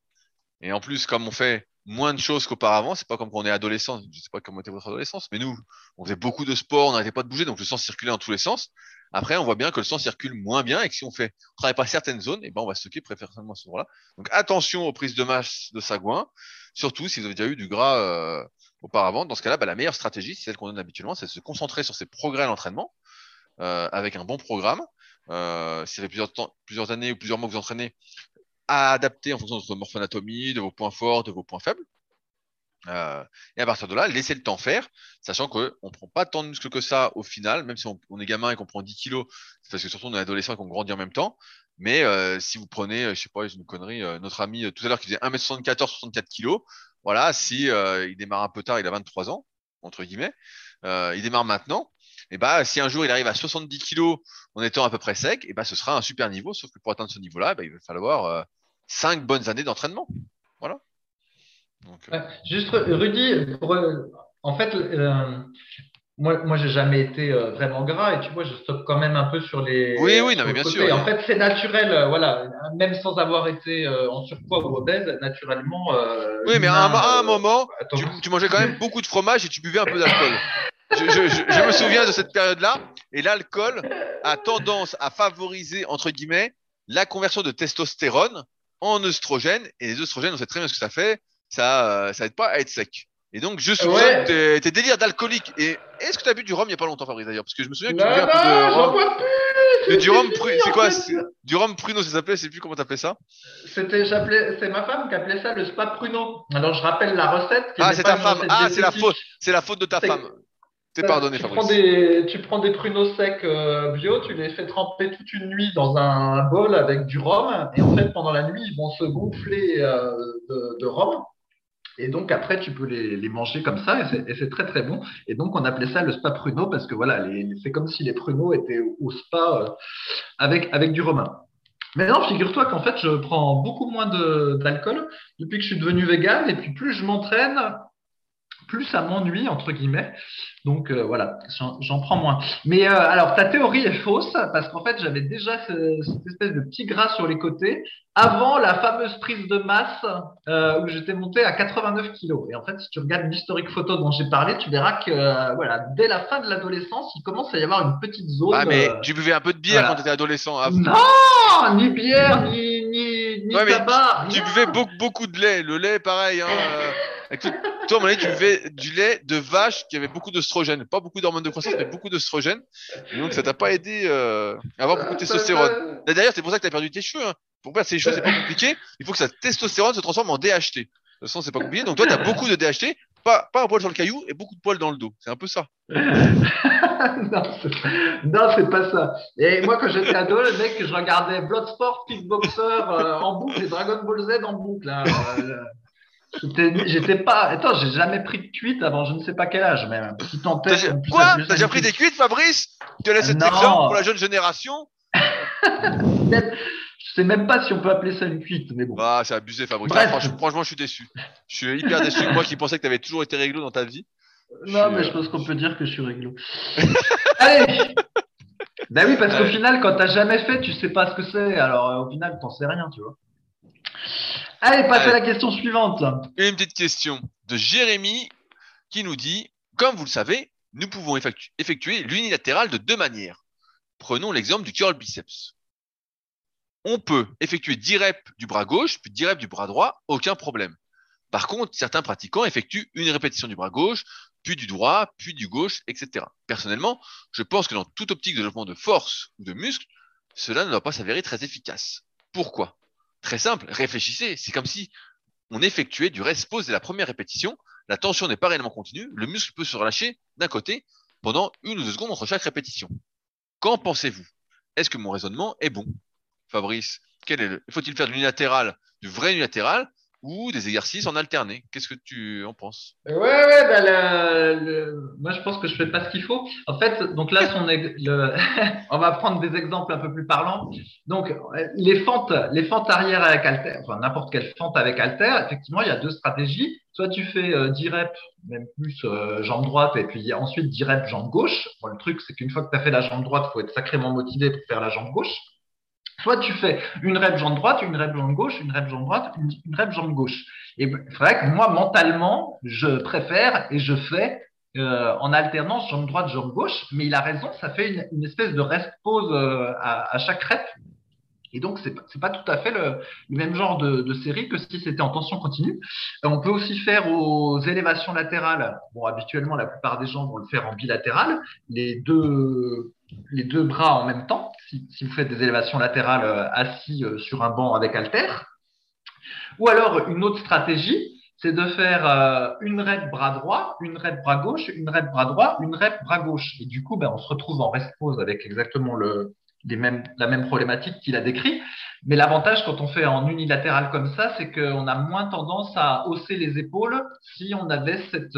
et en plus, comme on fait moins de choses qu'auparavant, c'est pas comme quand on est adolescent. Je sais pas comment était votre adolescence, mais nous, on faisait beaucoup de sport, on n'arrêtait pas de bouger, donc le sang circulait dans tous les sens. Après, on voit bien que le sang circule moins bien et que si on fait, on travaille pas certaines zones, et eh ben, on va stocker préférentiellement ce là Donc, attention aux prises de masse de sagouin, surtout si vous avez déjà eu du gras auparavant. Dans ce cas-là, bah, la meilleure stratégie, c'est celle qu'on donne habituellement, c'est de se concentrer sur ses progrès à l'entraînement euh, avec un bon programme. Euh, si ça fait plusieurs, années ou plusieurs mois que vous entraînez, à adapter en fonction de votre morphoanatomie, de vos points forts, de vos points faibles. Euh, et à partir de là, laissez le temps faire, sachant qu'on ne prend pas tant de muscles que ça au final, même si on, est gamin et qu'on prend 10 kilos, c'est parce que surtout on est adolescent et qu'on grandit en même temps. Mais euh, si vous prenez, je sais pas, une connerie, euh, notre ami euh, tout à l'heure qui faisait 1m74, 64 kilos, voilà, si euh, il démarre un peu tard, il a 23 ans, entre guillemets, euh, il démarre maintenant, et bah si un jour il arrive à 70 kilos en étant à peu près sec, et bah ce sera un super niveau, sauf que pour atteindre ce niveau-là, bah, il va falloir euh, 5 bonnes années d'entraînement. Voilà. Donc, juste Rudy, pour, en fait, moi, moi j'ai jamais été euh, vraiment gras et tu vois, je stoppe quand même un peu sur les. Oui, oui, non, mais bien côté. sûr. En fait, c'est naturel, euh, voilà, même sans avoir été euh, en surpoids ou obèse, naturellement, euh, Oui, mais à un, l'humain à un euh, moment, tu mangeais quand même beaucoup de fromage et tu buvais un peu d'alcool. Je, je- je- je me souviens de cette période-là, et l'alcool a tendance à favoriser, entre guillemets, la conversion de testostérone en œstrogène, et les œstrogènes, on sait très bien ce que ça fait, ça, euh, ça aide pas à être sec. Et donc, je soupçonne Ouais. tes, tes délires d'alcoolique. Et est-ce que tu as bu du rhum il y a pas longtemps, Fabrice, d'ailleurs? Parce que je me souviens que tu buvais un peu de rhum. plus. Du, rhum, c'est pru- fini, c'est quoi? Du rhum pruno, ça s'appelait, je sais plus comment t'appelais ça. C'était, c'est ma femme qui appelait ça le spa pruno. Alors je rappelle la recette. Qui Ah, c'est ta femme. Ah, c'est la faute. C'est la faute de ta femme. T'es Euh, pardonné, tu Fabrice. prends des tu prends des pruneaux secs euh, bio, tu les fais tremper toute une nuit dans un bol avec du rhum et en fait pendant la nuit ils vont se gonfler euh, de, de rhum et donc après tu peux les, les manger comme ça et c'est- très très bon et donc on appelait ça le spa pruneau parce que voilà c'est comme si les pruneaux étaient au, au spa euh, avec avec du rhum. Mais non, figure-toi qu'en fait, je prends beaucoup moins d'alcool depuis que je suis devenu vegan. Et puis, plus je m'entraîne, plus ça m'ennuie, entre guillemets. Donc, euh, voilà, j'en prends moins. Mais euh, alors, ta théorie est fausse parce qu'en fait, j'avais déjà ce- cette espèce de petit gras sur les côtés avant la fameuse prise de masse euh, où j'étais monté à 89 kilos. Et en fait, si tu regardes l'historique photo dont j'ai parlé, tu verras que voilà, dès la fin de l'adolescence, il commence à y avoir une petite zone. Ah, mais tu buvais un peu de bière voilà. quand t'étais adolescent. Ah, non, ni bière, ni, ni, ni Ouais, mais tabac. Tu buvais beaucoup, beaucoup de lait. Le lait, pareil. Hein, écoute, toi, à un moment donné, tu buvais du lait de vache qui avait beaucoup d'oestrogène. Pas beaucoup d'hormones de croissance, mais beaucoup d'oestrogène. Et donc, ça t'a pas aidé euh, à avoir beaucoup de testostérone. Et D'ailleurs, c'est pour ça que tu as perdu tes cheveux. Hein. Pour perdre ses cheveux, c'est pas compliqué. Il faut que sa testostérone se transforme en DHT. De toute façon, c'est pas compliqué. Donc, toi, tu as beaucoup de DHT, pas, pas un poil sur le caillou et beaucoup de poils dans le dos. C'est un peu ça. non, c'est- non, c'est pas ça. Et moi, quand j'étais ado, le mec, je regardais Bloodsport, Kickboxer euh, en boucle et Dragon Ball Z en boucle. hein. Euh, j'étais- pas. Attends, j'ai jamais pris de cuite avant je ne sais pas quel âge, même. Si tant Quoi T'as déjà pris des cuite. cuites, Fabrice Tu laisses cet Non. exemple pour la jeune génération Je sais même pas si on peut appeler ça une cuite, mais bon. Ah, c'est abusé, Fabrice. Bref. Ah, franchement, franchement, je suis déçu. Je suis hyper déçu. Moi qui pensais que tu avais toujours été réglo dans ta vie. Non, mais je pense qu'on peut dire que je suis réglo. Allez Ben oui, parce qu'au final, quand t'as jamais fait, tu sais pas ce que c'est. Alors, euh, au final, t'en sais rien, tu vois. Allez, passe à la question suivante. Une petite question de Jérémy qui nous dit Comme vous le savez, nous pouvons effectu- effectuer l'unilatéral de deux manières. Prenons l'exemple du curl biceps. On peut effectuer 10 reps du bras gauche, puis 10 reps du bras droit, aucun problème. Par contre, certains pratiquants effectuent une répétition du bras gauche, puis du droit, puis du gauche, etc. Personnellement, je pense que dans toute optique de développement de force ou de muscle, cela ne doit pas s'avérer très efficace. Pourquoi? Très simple, réfléchissez, c'est comme si on effectuait du rest dès la première répétition, la tension n'est pas réellement continue, le muscle peut se relâcher d'un côté pendant une ou deux secondes entre chaque répétition. Qu'en pensez-vous? Est-ce que mon raisonnement est bon? Fabrice, quel est le... faut-il faire de l'unilatéral, du vrai unilatéral ou des exercices en alterné Qu'est-ce que tu en penses? Ouais, ouais, bah, moi je pense que je fais pas ce qu'il faut. En fait, donc là, on va prendre des exemples un peu plus parlants. Donc, euh, les fentes, les fentes arrière avec halter, enfin n'importe quelle fente avec halter, effectivement, il y a deux stratégies. Soit tu fais euh, 10 reps, même plus euh, jambe droite, et puis ensuite 10 reps jambe gauche. Le truc, c'est qu'une fois que tu as fait la jambe droite, faut être sacrément motivé pour faire la jambe gauche. Soit tu fais une rep jambe droite, une rep jambe gauche, une rep jambe droite, une, une rep jambe gauche. Et c'est vrai que moi, mentalement, je préfère et je fais euh, en alternance jambe droite, jambe gauche. Mais il a raison, ça fait une, espèce de rest pause euh, à, chaque rep. Et donc, c'est c'est pas tout à fait le, le même genre de, de série que si c'était en tension continue. Euh, On peut aussi faire aux élévations latérales. Bon, habituellement, la plupart des gens vont le faire en bilatéral, les deux, les deux bras en même temps. Si, vous faites des élévations latérales euh, assis euh, sur un banc avec halter. Ou alors, une autre stratégie, c'est de faire euh, une rep bras droit, une rep bras gauche, une rep bras droit, une rep bras gauche. Et du coup, ben, on se retrouve en rest pause avec exactement la même problématique qu'il a décrit. Mais l'avantage quand on fait en unilatéral comme ça, c'est qu'on a moins tendance à hausser les épaules si on avait cette,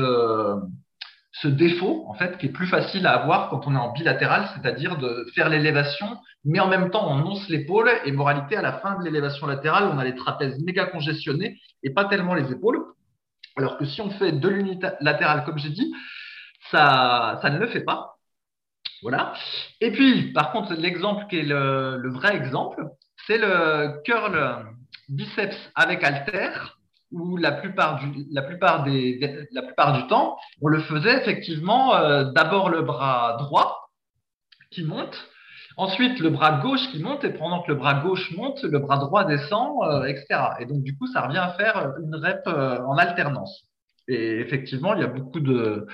ce défaut, en fait, qui est plus facile à avoir quand on est en bilatéral, c'est-à-dire de faire l'élévation, mais en même temps, on once l'épaule. Et moralité, à la fin de l'élévation latérale, on a les trapèzes méga congestionnés et pas tellement les épaules. Alors que si on fait de l'unilatéral, comme j'ai dit, ça, ça ne le fait pas. Voilà. Et puis, par contre, l'exemple qui est le, le vrai exemple, c'est le curl biceps avec halter, où la plupart du, la plupart des, la plupart du temps, on le faisait effectivement euh, d'abord le bras droit qui monte, ensuite le bras gauche qui monte, et pendant que le bras gauche monte, le bras droit descend, euh, etc. Et donc, du coup, ça revient à faire une rep euh, en alternance. Et effectivement, il y a beaucoup de,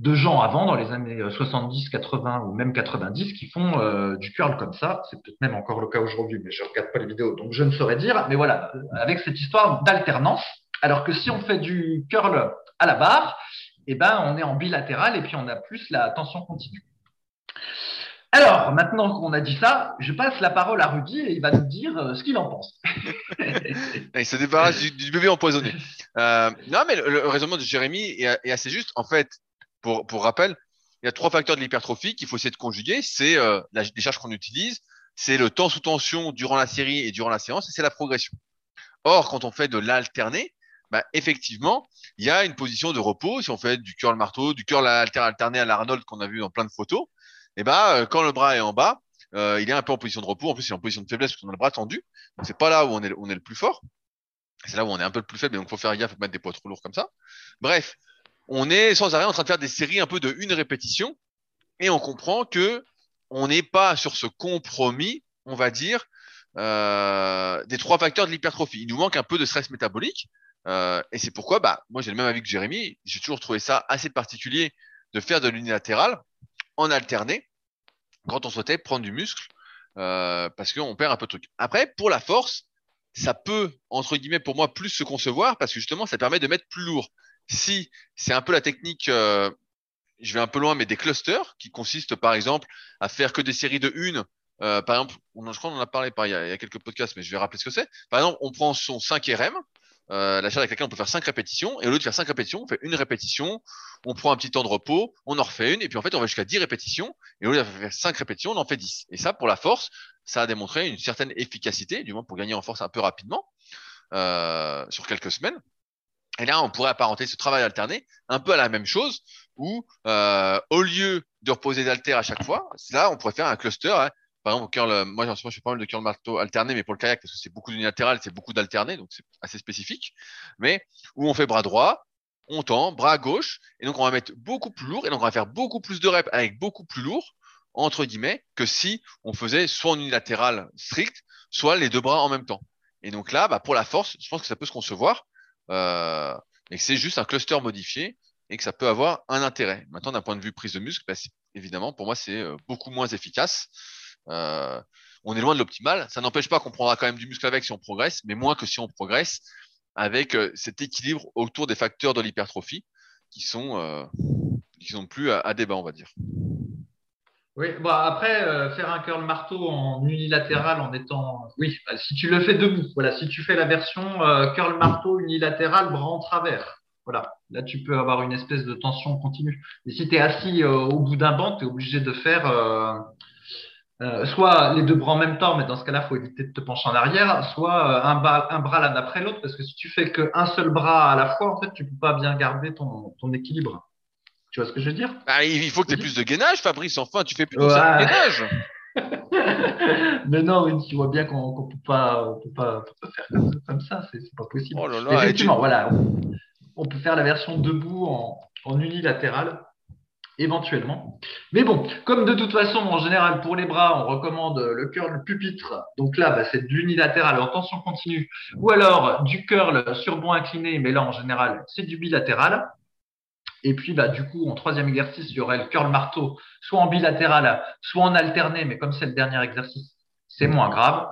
de gens avant, dans les années 70, 80 ou même 90, qui font euh, du curl comme ça. C'est peut-être même encore le cas aujourd'hui, mais je regarde pas les vidéos, donc je ne saurais dire. Mais voilà, avec cette histoire d'alternance. Alors que si on fait du curl à la barre, eh ben, on est en bilatéral et puis on a plus la tension continue. Alors, maintenant qu'on a dit ça, je passe la parole à Rudy et il va nous dire euh, ce qu'il en pense. il se débarrasse du, bébé empoisonné. Euh, non, mais le, raisonnement de Jérémy est, assez juste. En fait, pour, rappel, il y a trois facteurs de l'hypertrophie qu'il faut essayer de conjuguer. C'est euh, les charges qu'on utilise, c'est le temps sous tension durant la série et durant la séance, et c'est la progression. Or, quand on fait de l'alterné, bah, effectivement, il y a une position de repos. Si on fait du curl marteau, du curl alterné à l'Arnold qu'on a vu dans plein de photos, et eh ben euh, quand le bras est en bas, euh, il est un peu en position de repos. En plus, il est en position de faiblesse parce qu'on a le bras tendu. Donc c'est pas là où on est, le plus fort. C'est là où on est un peu le plus faible, donc faut faire gaffe, faut mettre des poids trop lourds comme ça. Bref, on est sans arrêt en train de faire des séries un peu de une répétition et on comprend que on n'est pas sur ce compromis, on va dire, euh, des trois facteurs de l'hypertrophie. Il nous manque un peu de stress métabolique. Euh, et c'est pourquoi, bah, moi j'ai le même avis que Jérémy. J'ai toujours trouvé ça assez particulier de faire de l'unilatéral en alterné quand on souhaitait prendre du muscle, euh, parce qu'on perd un peu de truc. Après, pour la force, ça peut, entre guillemets, pour moi, plus se concevoir, parce que justement, ça permet de mettre plus lourd. Si c'est un peu la technique, euh, je vais un peu loin, mais des clusters, qui consistent par exemple à faire que des séries de une. Euh, par exemple, je crois qu'on en a parlé par, il, y a, quelques podcasts, mais je vais rappeler ce que c'est. Par exemple, on prend son 5 RM, euh, la charge avec laquelle on peut faire 5 répétitions, et au lieu de faire 5 répétitions, on fait une répétition, on prend un petit temps de repos, on en refait une, et puis en fait, on va jusqu'à 10 répétitions, et au lieu de faire 5 répétitions, on en fait 10. Et ça, pour la force, ça a démontré une certaine efficacité, du moins pour gagner en force un peu rapidement, sur quelques semaines. Et là, on pourrait apparenter ce travail alterné un peu à la même chose, où euh, au lieu de reposer d'alter à chaque fois, là, on pourrait faire un cluster. Hein. Par exemple, curl, moi, en ce moment, je fais pas mal de curl marteau alterné, mais pour le kayak, parce que c'est beaucoup d'unilatéral, c'est beaucoup d'alterné, donc c'est assez spécifique. Mais où on fait bras droit, on tend, bras gauche, et donc on va mettre beaucoup plus lourd, et donc on va faire beaucoup plus de reps avec beaucoup plus lourd, entre guillemets, que si on faisait soit en unilatéral strict, soit les deux bras en même temps. Et donc là, bah, pour la force, je pense que ça peut se concevoir euh, et que c'est juste un cluster modifié et que ça peut avoir un intérêt. Maintenant, d'un point de vue prise de muscle, bah, évidemment, pour moi, c'est euh, beaucoup moins efficace. Euh, on est loin de l'optimal. Ça n'empêche pas qu'on prendra quand même du muscle avec si on progresse, mais moins que si on progresse avec cet équilibre autour des facteurs de l'hypertrophie qui sont plus à, débat, on va dire. Oui, bon après faire un curl marteau en unilatéral en étant, oui, bah, si tu le fais debout, voilà, si tu fais la version curl marteau unilatéral bras en travers, voilà, là tu peux avoir une espèce de tension continue. Et si tu es assis au bout d'un banc, tu es obligé de faire euh, soit les deux bras en même temps, mais dans ce cas-là, il faut éviter de te pencher en arrière, soit euh, un, bras, un bras l'un après l'autre, parce que si tu fais qu'un seul bras à la fois, en fait, tu peux pas bien garder ton, ton équilibre. Tu vois ce que je veux dire? Bah, Il faut que tu aies plus de gainage, Fabrice. Enfin, tu fais plus de gainage. mais non, tu vois bien qu'on ne peut, pas, on peut, pas, faire comme ça, c'est pas possible. Oh Effectivement, voilà. On, peut faire la version debout en, en unilatéral éventuellement. Mais bon, comme de toute façon, en général, pour les bras, on recommande le curl pupitre. Donc là, bah, c'est de l'unilatéral en tension continue. Ou alors du curl sur banc incliné, mais là, en général, c'est du bilatéral. Et puis, bah, du coup, en troisième exercice, il y aurait le curl marteau, soit en bilatéral, soit en alterné, mais comme c'est le dernier exercice, c'est moins grave.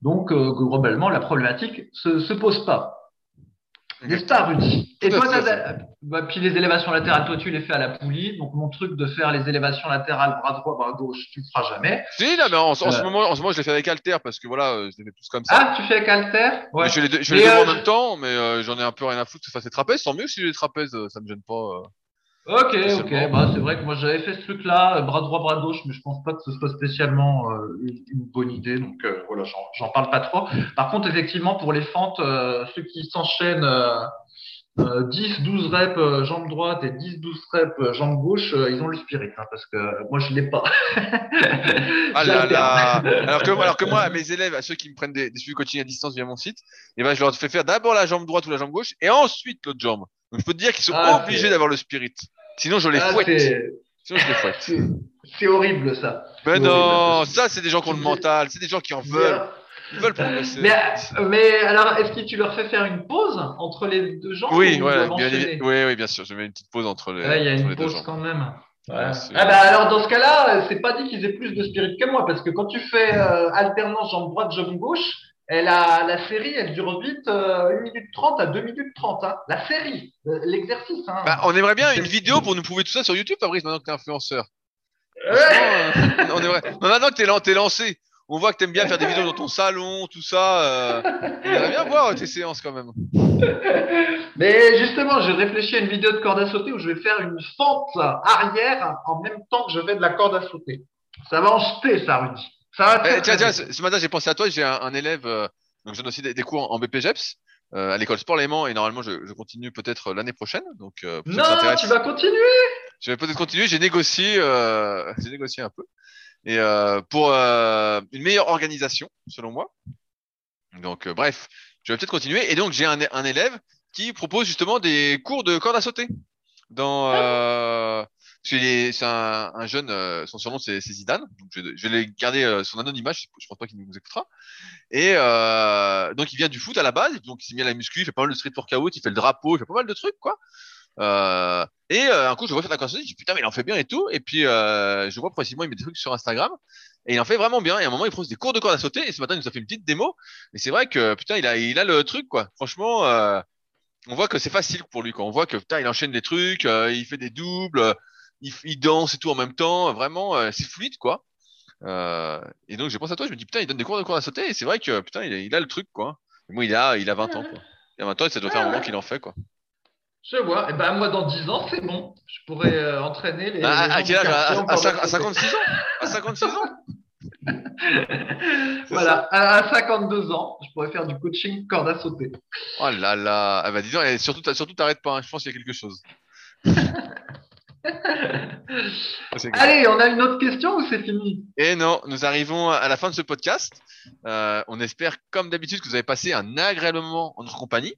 Donc, euh, globalement, la problématique se, se pose pas. Pas, Rudy Et toi, bah, puis les élévations latérales, toi, tu les fais à la poulie. Donc, mon truc de faire les élévations latérales, bras droit, bras gauche, tu le feras jamais. Si, non, mais en, ce, euh. moment, en ce moment, je les fais avec Alter parce que voilà, euh, je les fais tous comme ça. Ah, tu fais avec Alter? Ouais. Je les je les en euh, même temps, mais j'en ai un peu rien à foutre. Enfin, c'est trapèze, tant mieux si les trapèzes, ça me gêne pas. Ok, ok. Bah, c'est vrai que moi j'avais fait ce truc-là, bras droit, bras gauche, mais je pense pas que ce soit spécialement une bonne idée. Donc voilà, j'en parle pas trop. Par contre, effectivement, pour les fentes, ceux qui s'enchaînent euh, 10, 12 reps euh, jambe droite et 10, 12 reps euh, jambe gauche, euh, ils ont le spirit, hein, parce que moi je l'ai pas. Ah là là. Alors que, alors que moi, à mes élèves, à ceux qui me prennent des, des suivis coaching à distance via mon site, eh ben, je leur fais faire d'abord la jambe droite ou la jambe gauche et ensuite l'autre jambe. Donc je peux te dire qu'ils sont Ah, obligés d'avoir le spirit. Sinon je les Ah, fouette. c'est- Sinon je les fouette. c'est horrible ça. Mais non, horrible. ça c'est des gens qui ont le mental, c'est des gens qui en veulent. Ils veulent progresser. Mais, mais alors, est-ce que tu leur fais faire une pause entre les deux jambes Oui, voilà, bien oui, oui, bien sûr. Je mets une petite pause entre les, Ouais, il y a une pause quand même. Ouais, Ah bah alors dans ce cas-là, c'est pas dit qu'ils aient plus de spirit que moi parce que quand tu fais euh, alternance jambe droite jambe gauche, elle a, la série elle dure vite euh, 1 minute 30 à 2 minutes 30 hein. La série, euh, l'exercice hein. Bah, on aimerait bien une vidéo pour nous prouver tout ça sur YouTube, Fabrice, maintenant que t'es influenceur. Ouais. Euh, on aimerait- Maintenant que t'es lan- t'es lancé, on voit que t'aimes bien faire des vidéos dans ton salon, tout ça. euh, On aimerait bien voir tes séances quand même. Mais justement, j'ai réfléchi à une vidéo de corde à sauter où je vais faire une fente arrière en même temps que je fais de la corde à sauter. Ça va en jeter ça, Rudy. Ça va Eh, tiens, tiens, ce ce matin j'ai pensé à toi, j'ai un, un élève, euh, donc je donne aussi des, des cours en BPGEPS euh, à l'école Sport Léman et normalement je, je continue peut-être l'année prochaine. Donc euh, Non, tu vas continuer. Je vais peut-être continuer. J'ai négocié, euh, j'ai négocié un peu, et euh, pour euh, une meilleure organisation, selon moi. Donc, euh, bref, je vais peut-être continuer. Et donc, j'ai un, un élève qui propose justement des cours de corde à sauter. Dans, euh, est- c'est un, un jeune, euh, son surnom c'est Zidane. Donc, je, je vais garder euh, son anonymat. Je, je pense pas qu'il nous écoutera. Et euh, donc, il vient du foot à la base. Donc, il s'est mis à la muscu. Il fait pas mal de street workout. Il fait le drapeau. Il fait pas mal de trucs, quoi. Euh, et euh, un coup, je vois faire la conversation, je dis putain, mais il en fait bien et tout. Et puis, euh, je vois précisément, il met des trucs sur Instagram et il en fait vraiment bien. Et à un moment, il propose des cours de corde à sauter. Et ce matin, il nous a fait une petite démo. Et c'est vrai que putain, il a, il a le truc quoi. Franchement, euh, on voit que c'est facile pour lui. Quoi. On voit que putain, il enchaîne des trucs, euh, il fait des doubles, il, il danse et tout en même temps. Vraiment, euh, c'est fluide quoi. Euh, et donc, je pense à toi. Je me dis putain, il donne des cours de corde à sauter. Et c'est vrai que putain, il a, il a le truc quoi. Moi, il a, il a 20 ans quoi. Il a 20 ans et ça doit faire un moment qu'il en fait quoi. Je vois. Et ben moi, dans 10 ans, c'est bon. Je pourrais euh, entraîner les. À, les à quel âge? à, à, à, à sauter. 56 ans? À 56 ans? Voilà. À, à 52 ans, je pourrais faire du coaching corde à sauter. Oh là là Ah bah dis donc, et surtout, surtout t'arrêtes pas, hein. je pense qu'il y a quelque chose. Allez, on a une autre question ou c'est fini? Et non, nous arrivons à la fin de ce podcast. Euh, on espère, comme d'habitude, que vous avez passé un agréable moment en notre compagnie.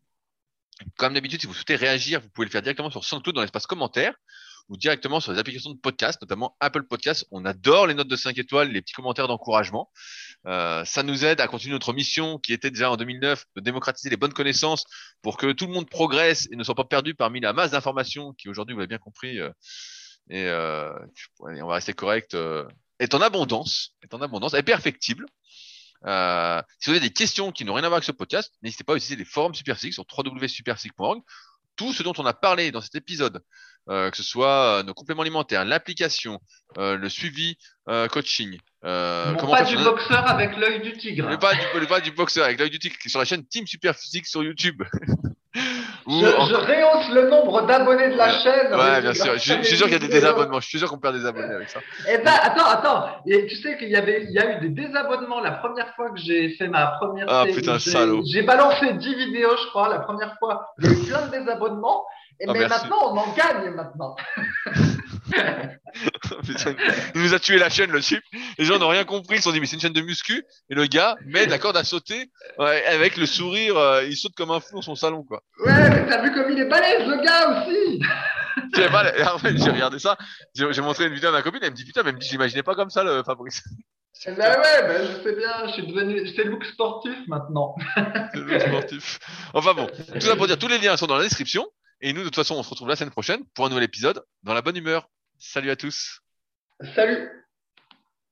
Comme d'habitude, si vous souhaitez réagir, vous pouvez le faire directement sur SoundCloud dans l'espace commentaire ou directement sur les applications de podcast, notamment Apple Podcast. On adore les notes de 5 étoiles, les petits commentaires d'encouragement. Euh, ça nous aide à continuer notre mission qui était déjà en 2009 de démocratiser les bonnes connaissances pour que tout le monde progresse et ne soit pas perdu parmi la masse d'informations qui aujourd'hui, vous l'avez bien compris, euh, et, euh, ouais, on va rester correct, euh, est en abondance, est en abondance, est perfectible. Euh, si vous avez des questions qui n'ont rien à voir avec ce podcast, n'hésitez pas à utiliser les forums SuperSig sur www.supersig.org. Tout ce dont on a parlé dans cet épisode, euh, que ce soit euh, nos compléments alimentaires, l'application, euh, le suivi euh, coaching, euh, comment pas du boxeur avec l'œil du tigre. le pas du, le pas du boxeur avec l'œil du tigre qui est sur la chaîne Team Super Physique sur YouTube. Ou Je, en- je réhausse le nombre d'abonnés de la Ouais. chaîne. Ouais, bien sûr. Je, suis sûr qu'il y a des désabonnements. Je suis sûr qu'on perd des abonnés avec ça. Eh ben, attends, attends. Et tu sais qu'il y avait, il y a eu des désabonnements la première fois que j'ai fait ma première Ah, série. putain, salaud. J'ai balancé 10 vidéos, je crois, la première fois. Il y a eu plein de désabonnements. Et Ah, mais merci. maintenant, on en gagne maintenant. Putain, il nous a tué la chaîne, le type. Les gens n'ont rien compris. Ils se sont dit, mais c'est une chaîne de muscu. Et le gars met la corde à sauter ouais, avec le sourire. euh, il saute comme un fou dans son salon, quoi. Ouais, mais t'as vu comme il est balèze, le gars aussi. J'ai pas- regardé ça. J'ai montré une vidéo à ma copine. Elle me dit, putain, mais elle me dit, j'imaginais pas comme ça, le Fabrice. Eh Ben ouais, ben je sais bien, je suis devenu, c'est le look sportif maintenant. C'est le sportif. Enfin bon, tout ça pour dire, tous les liens sont dans la description. Et nous, de toute façon, on se retrouve la semaine prochaine pour un nouvel épisode dans la bonne humeur. Salut à tous. Salut.